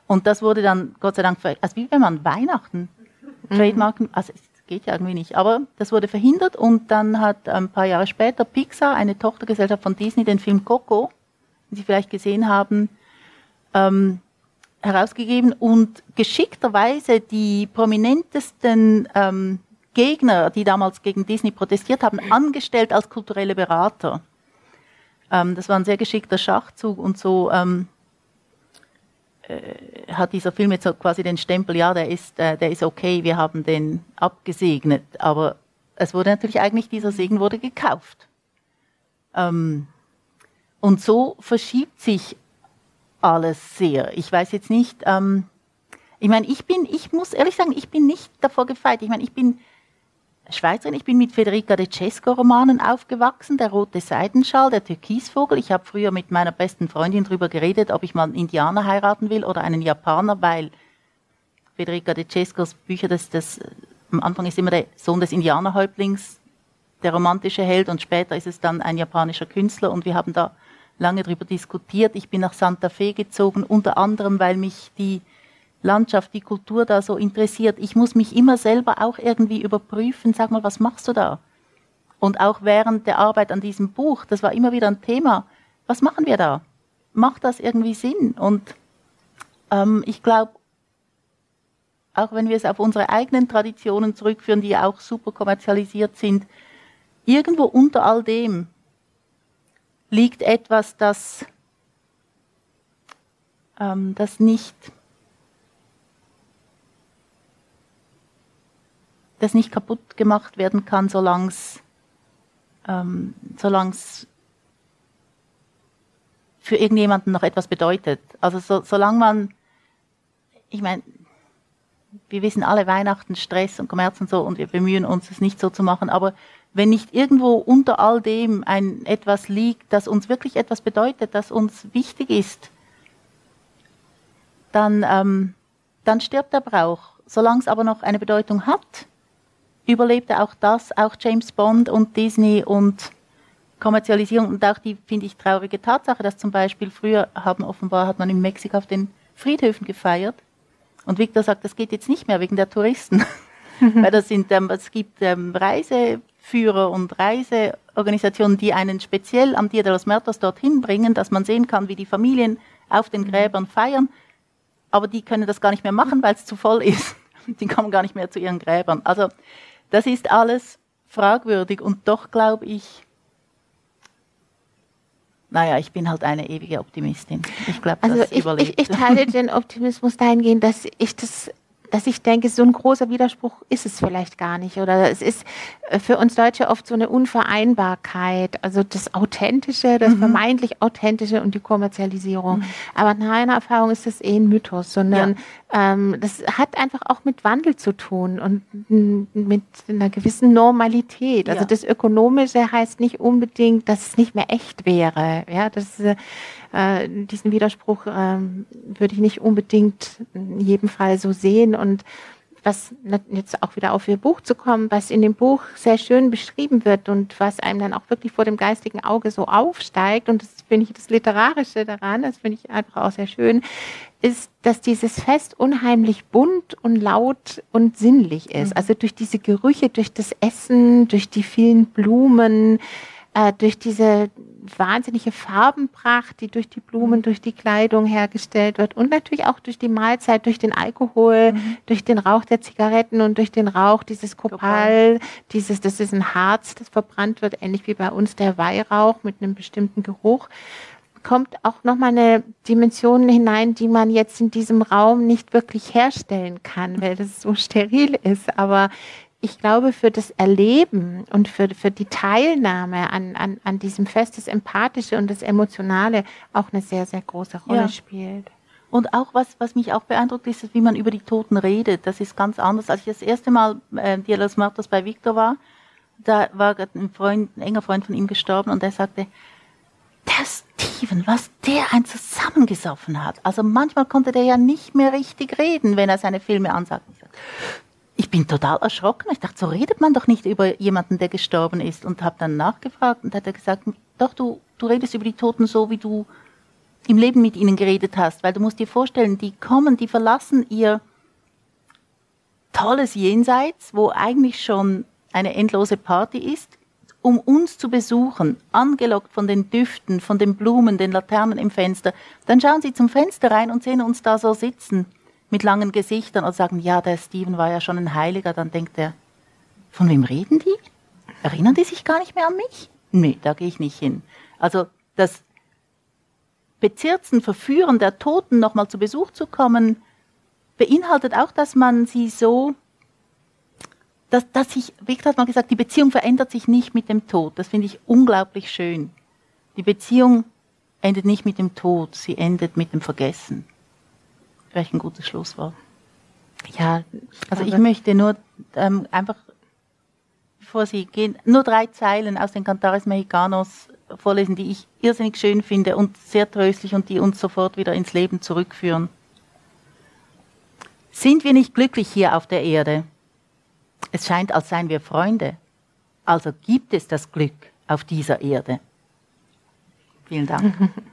Und das wurde dann Gott sei Dank, also wie wenn man Weihnachten mhm. trademarken, also es geht ja irgendwie nicht, aber das wurde verhindert und dann hat ein paar Jahre später Pixar, eine Tochtergesellschaft von Disney, den Film Coco, den Sie vielleicht gesehen haben, ähm, herausgegeben und geschickterweise die prominentesten ähm, Gegner, die damals gegen Disney protestiert haben, angestellt als kulturelle Berater. Ähm, das war ein sehr geschickter Schachzug und so ähm, äh, hat dieser Film jetzt quasi den Stempel, ja, der ist, äh, der ist okay, wir haben den abgesegnet, aber es wurde natürlich eigentlich, dieser Segen wurde gekauft. Ähm, und so verschiebt sich alles sehr. Ich weiß jetzt nicht, ähm, ich meine, ich bin, ich muss ehrlich sagen, ich bin nicht davor gefeit. Ich meine, ich bin Schweizerin, ich bin mit Federica de Cesco Romanen aufgewachsen, der rote Seidenschal, der Türkisvogel. Ich habe früher mit meiner besten Freundin darüber geredet, ob ich mal einen Indianer heiraten will oder einen Japaner, weil Federica de Cescos Bücher, das, das, am Anfang ist immer der Sohn des Indianerhäuptlings, der romantische Held und später ist es dann ein japanischer Künstler und wir haben da lange darüber diskutiert. Ich bin nach Santa Fe gezogen, unter anderem, weil mich die Landschaft, die Kultur da so interessiert. Ich muss mich immer selber auch irgendwie überprüfen, sag mal, was machst du da? Und auch während der Arbeit an diesem Buch, das war immer wieder ein Thema, was machen wir da? Macht das irgendwie Sinn? Und ähm, ich glaube, auch wenn wir es auf unsere eigenen Traditionen zurückführen, die ja auch super kommerzialisiert sind, irgendwo unter all dem liegt etwas, das, ähm, das nicht, das nicht kaputt gemacht werden kann, solange es ähm, für irgendjemanden noch etwas bedeutet. Also so, solange man, ich meine, wir wissen alle Weihnachten, Stress und Kommerz und so und wir bemühen uns, es nicht so zu machen, aber wenn nicht irgendwo unter all dem ein etwas liegt, das uns wirklich etwas bedeutet, das uns wichtig ist, dann, ähm, dann stirbt der Brauch. Solange es aber noch eine Bedeutung hat, überlebte auch das, auch James Bond und Disney und Kommerzialisierung und auch die, finde ich, traurige Tatsache, dass zum Beispiel früher haben offenbar, hat man in Mexiko auf den Friedhöfen gefeiert und Victor sagt, das geht jetzt nicht mehr wegen der Touristen. (laughs) Weil das sind, ähm, es gibt ähm, Reise, Führer und Reiseorganisationen, die einen speziell am Dia de los Muertos dorthin bringen, dass man sehen kann, wie die Familien auf den mhm. Gräbern feiern. Aber die können das gar nicht mehr machen, weil es zu voll ist. (laughs) Die kommen gar nicht mehr zu ihren Gräbern. Also das ist alles fragwürdig und doch glaube ich, naja, ich bin halt eine ewige Optimistin. Ich glaube, also das ich, überlebt. Ich, ich teile den (laughs) Optimismus dahingehend, dass ich das dass ich denke, so ein großer Widerspruch ist es vielleicht gar nicht. Oder es ist äh, für uns Deutsche oft so eine Unvereinbarkeit. Also das Authentische, das mhm. vermeintlich Authentische und die Kommerzialisierung. Mhm. Aber nach meiner Erfahrung ist das eh ein Mythos, sondern ja. ähm, das hat einfach auch mit Wandel zu tun und mit einer gewissen Normalität. Also ja. das Ökonomische heißt nicht unbedingt, dass es nicht mehr echt wäre. Ja, das äh, diesen Widerspruch äh, würde ich nicht unbedingt in jedem Fall so sehen. Und was jetzt auch wieder auf Ihr Buch zu kommen, was in dem Buch sehr schön beschrieben wird und was einem dann auch wirklich vor dem geistigen Auge so aufsteigt, und das finde ich das Literarische daran, das finde ich einfach auch sehr schön, ist, dass dieses Fest unheimlich bunt und laut und sinnlich ist. Mhm. Also durch diese Gerüche, durch das Essen, durch die vielen Blumen, äh, durch diese wahnsinnige Farbenpracht, die durch die Blumen, mhm. durch die Kleidung hergestellt wird und natürlich auch durch die Mahlzeit, durch den Alkohol, mhm. durch den Rauch der Zigaretten und durch den Rauch dieses Kopal, dieses, das ist ein Harz, das verbrannt wird, ähnlich wie bei uns der Weihrauch mit einem bestimmten Geruch. kommt auch nochmal eine Dimension hinein, die man jetzt in diesem Raum nicht wirklich herstellen kann, weil das so steril ist. Aber ich glaube, für das Erleben und für, für die Teilnahme an, an, an diesem Fest das Empathische und das Emotionale auch eine sehr, sehr große Rolle Ja. spielt. Und auch was, was mich auch beeindruckt, ist, wie man über die Toten redet. Das ist ganz anders. Als ich das erste Mal äh, Dia los Muertos bei Victor war, da war ein Freund, ein enger Freund von ihm gestorben und er sagte, der Steven, was der ein zusammengesoffen hat. Also manchmal konnte der ja nicht mehr richtig reden, wenn er seine Filme ansagt. Ich bin total erschrocken. Ich dachte, so redet man doch nicht über jemanden, der gestorben ist. Und habe dann nachgefragt und hat er gesagt, doch, du, du redest über die Toten so, wie du im Leben mit ihnen geredet hast. Weil du musst dir vorstellen, die kommen, die verlassen ihr tolles Jenseits, wo eigentlich schon eine endlose Party ist, um uns zu besuchen, angelockt von den Düften, von den Blumen, den Laternen im Fenster. Dann schauen sie zum Fenster rein und sehen uns da so sitzen mit langen Gesichtern und sagen, ja, der Steven war ja schon ein Heiliger. Dann denkt er, von wem reden die? Erinnern die sich gar nicht mehr an mich? Nee, da gehe ich nicht hin. Also das Bezirzen, Verführen der Toten nochmal zu Besuch zu kommen, beinhaltet auch, dass man sie so, dass, dass sich, Victor hat mal gesagt, die Beziehung verändert sich nicht mit dem Tod. Das finde ich unglaublich schön. Die Beziehung endet nicht mit dem Tod, sie endet mit dem Vergessen. Vielleicht ein gutes Schlusswort. Ja, Also ich möchte nur ähm, einfach, bevor Sie gehen, nur drei Zeilen aus den Cantares Mexicanos vorlesen, die ich irrsinnig schön finde und sehr tröstlich und die uns sofort wieder ins Leben zurückführen. Sind wir nicht glücklich hier auf der Erde? Es scheint, als seien wir Freunde. Also gibt es das Glück auf dieser Erde. Vielen Dank. (laughs)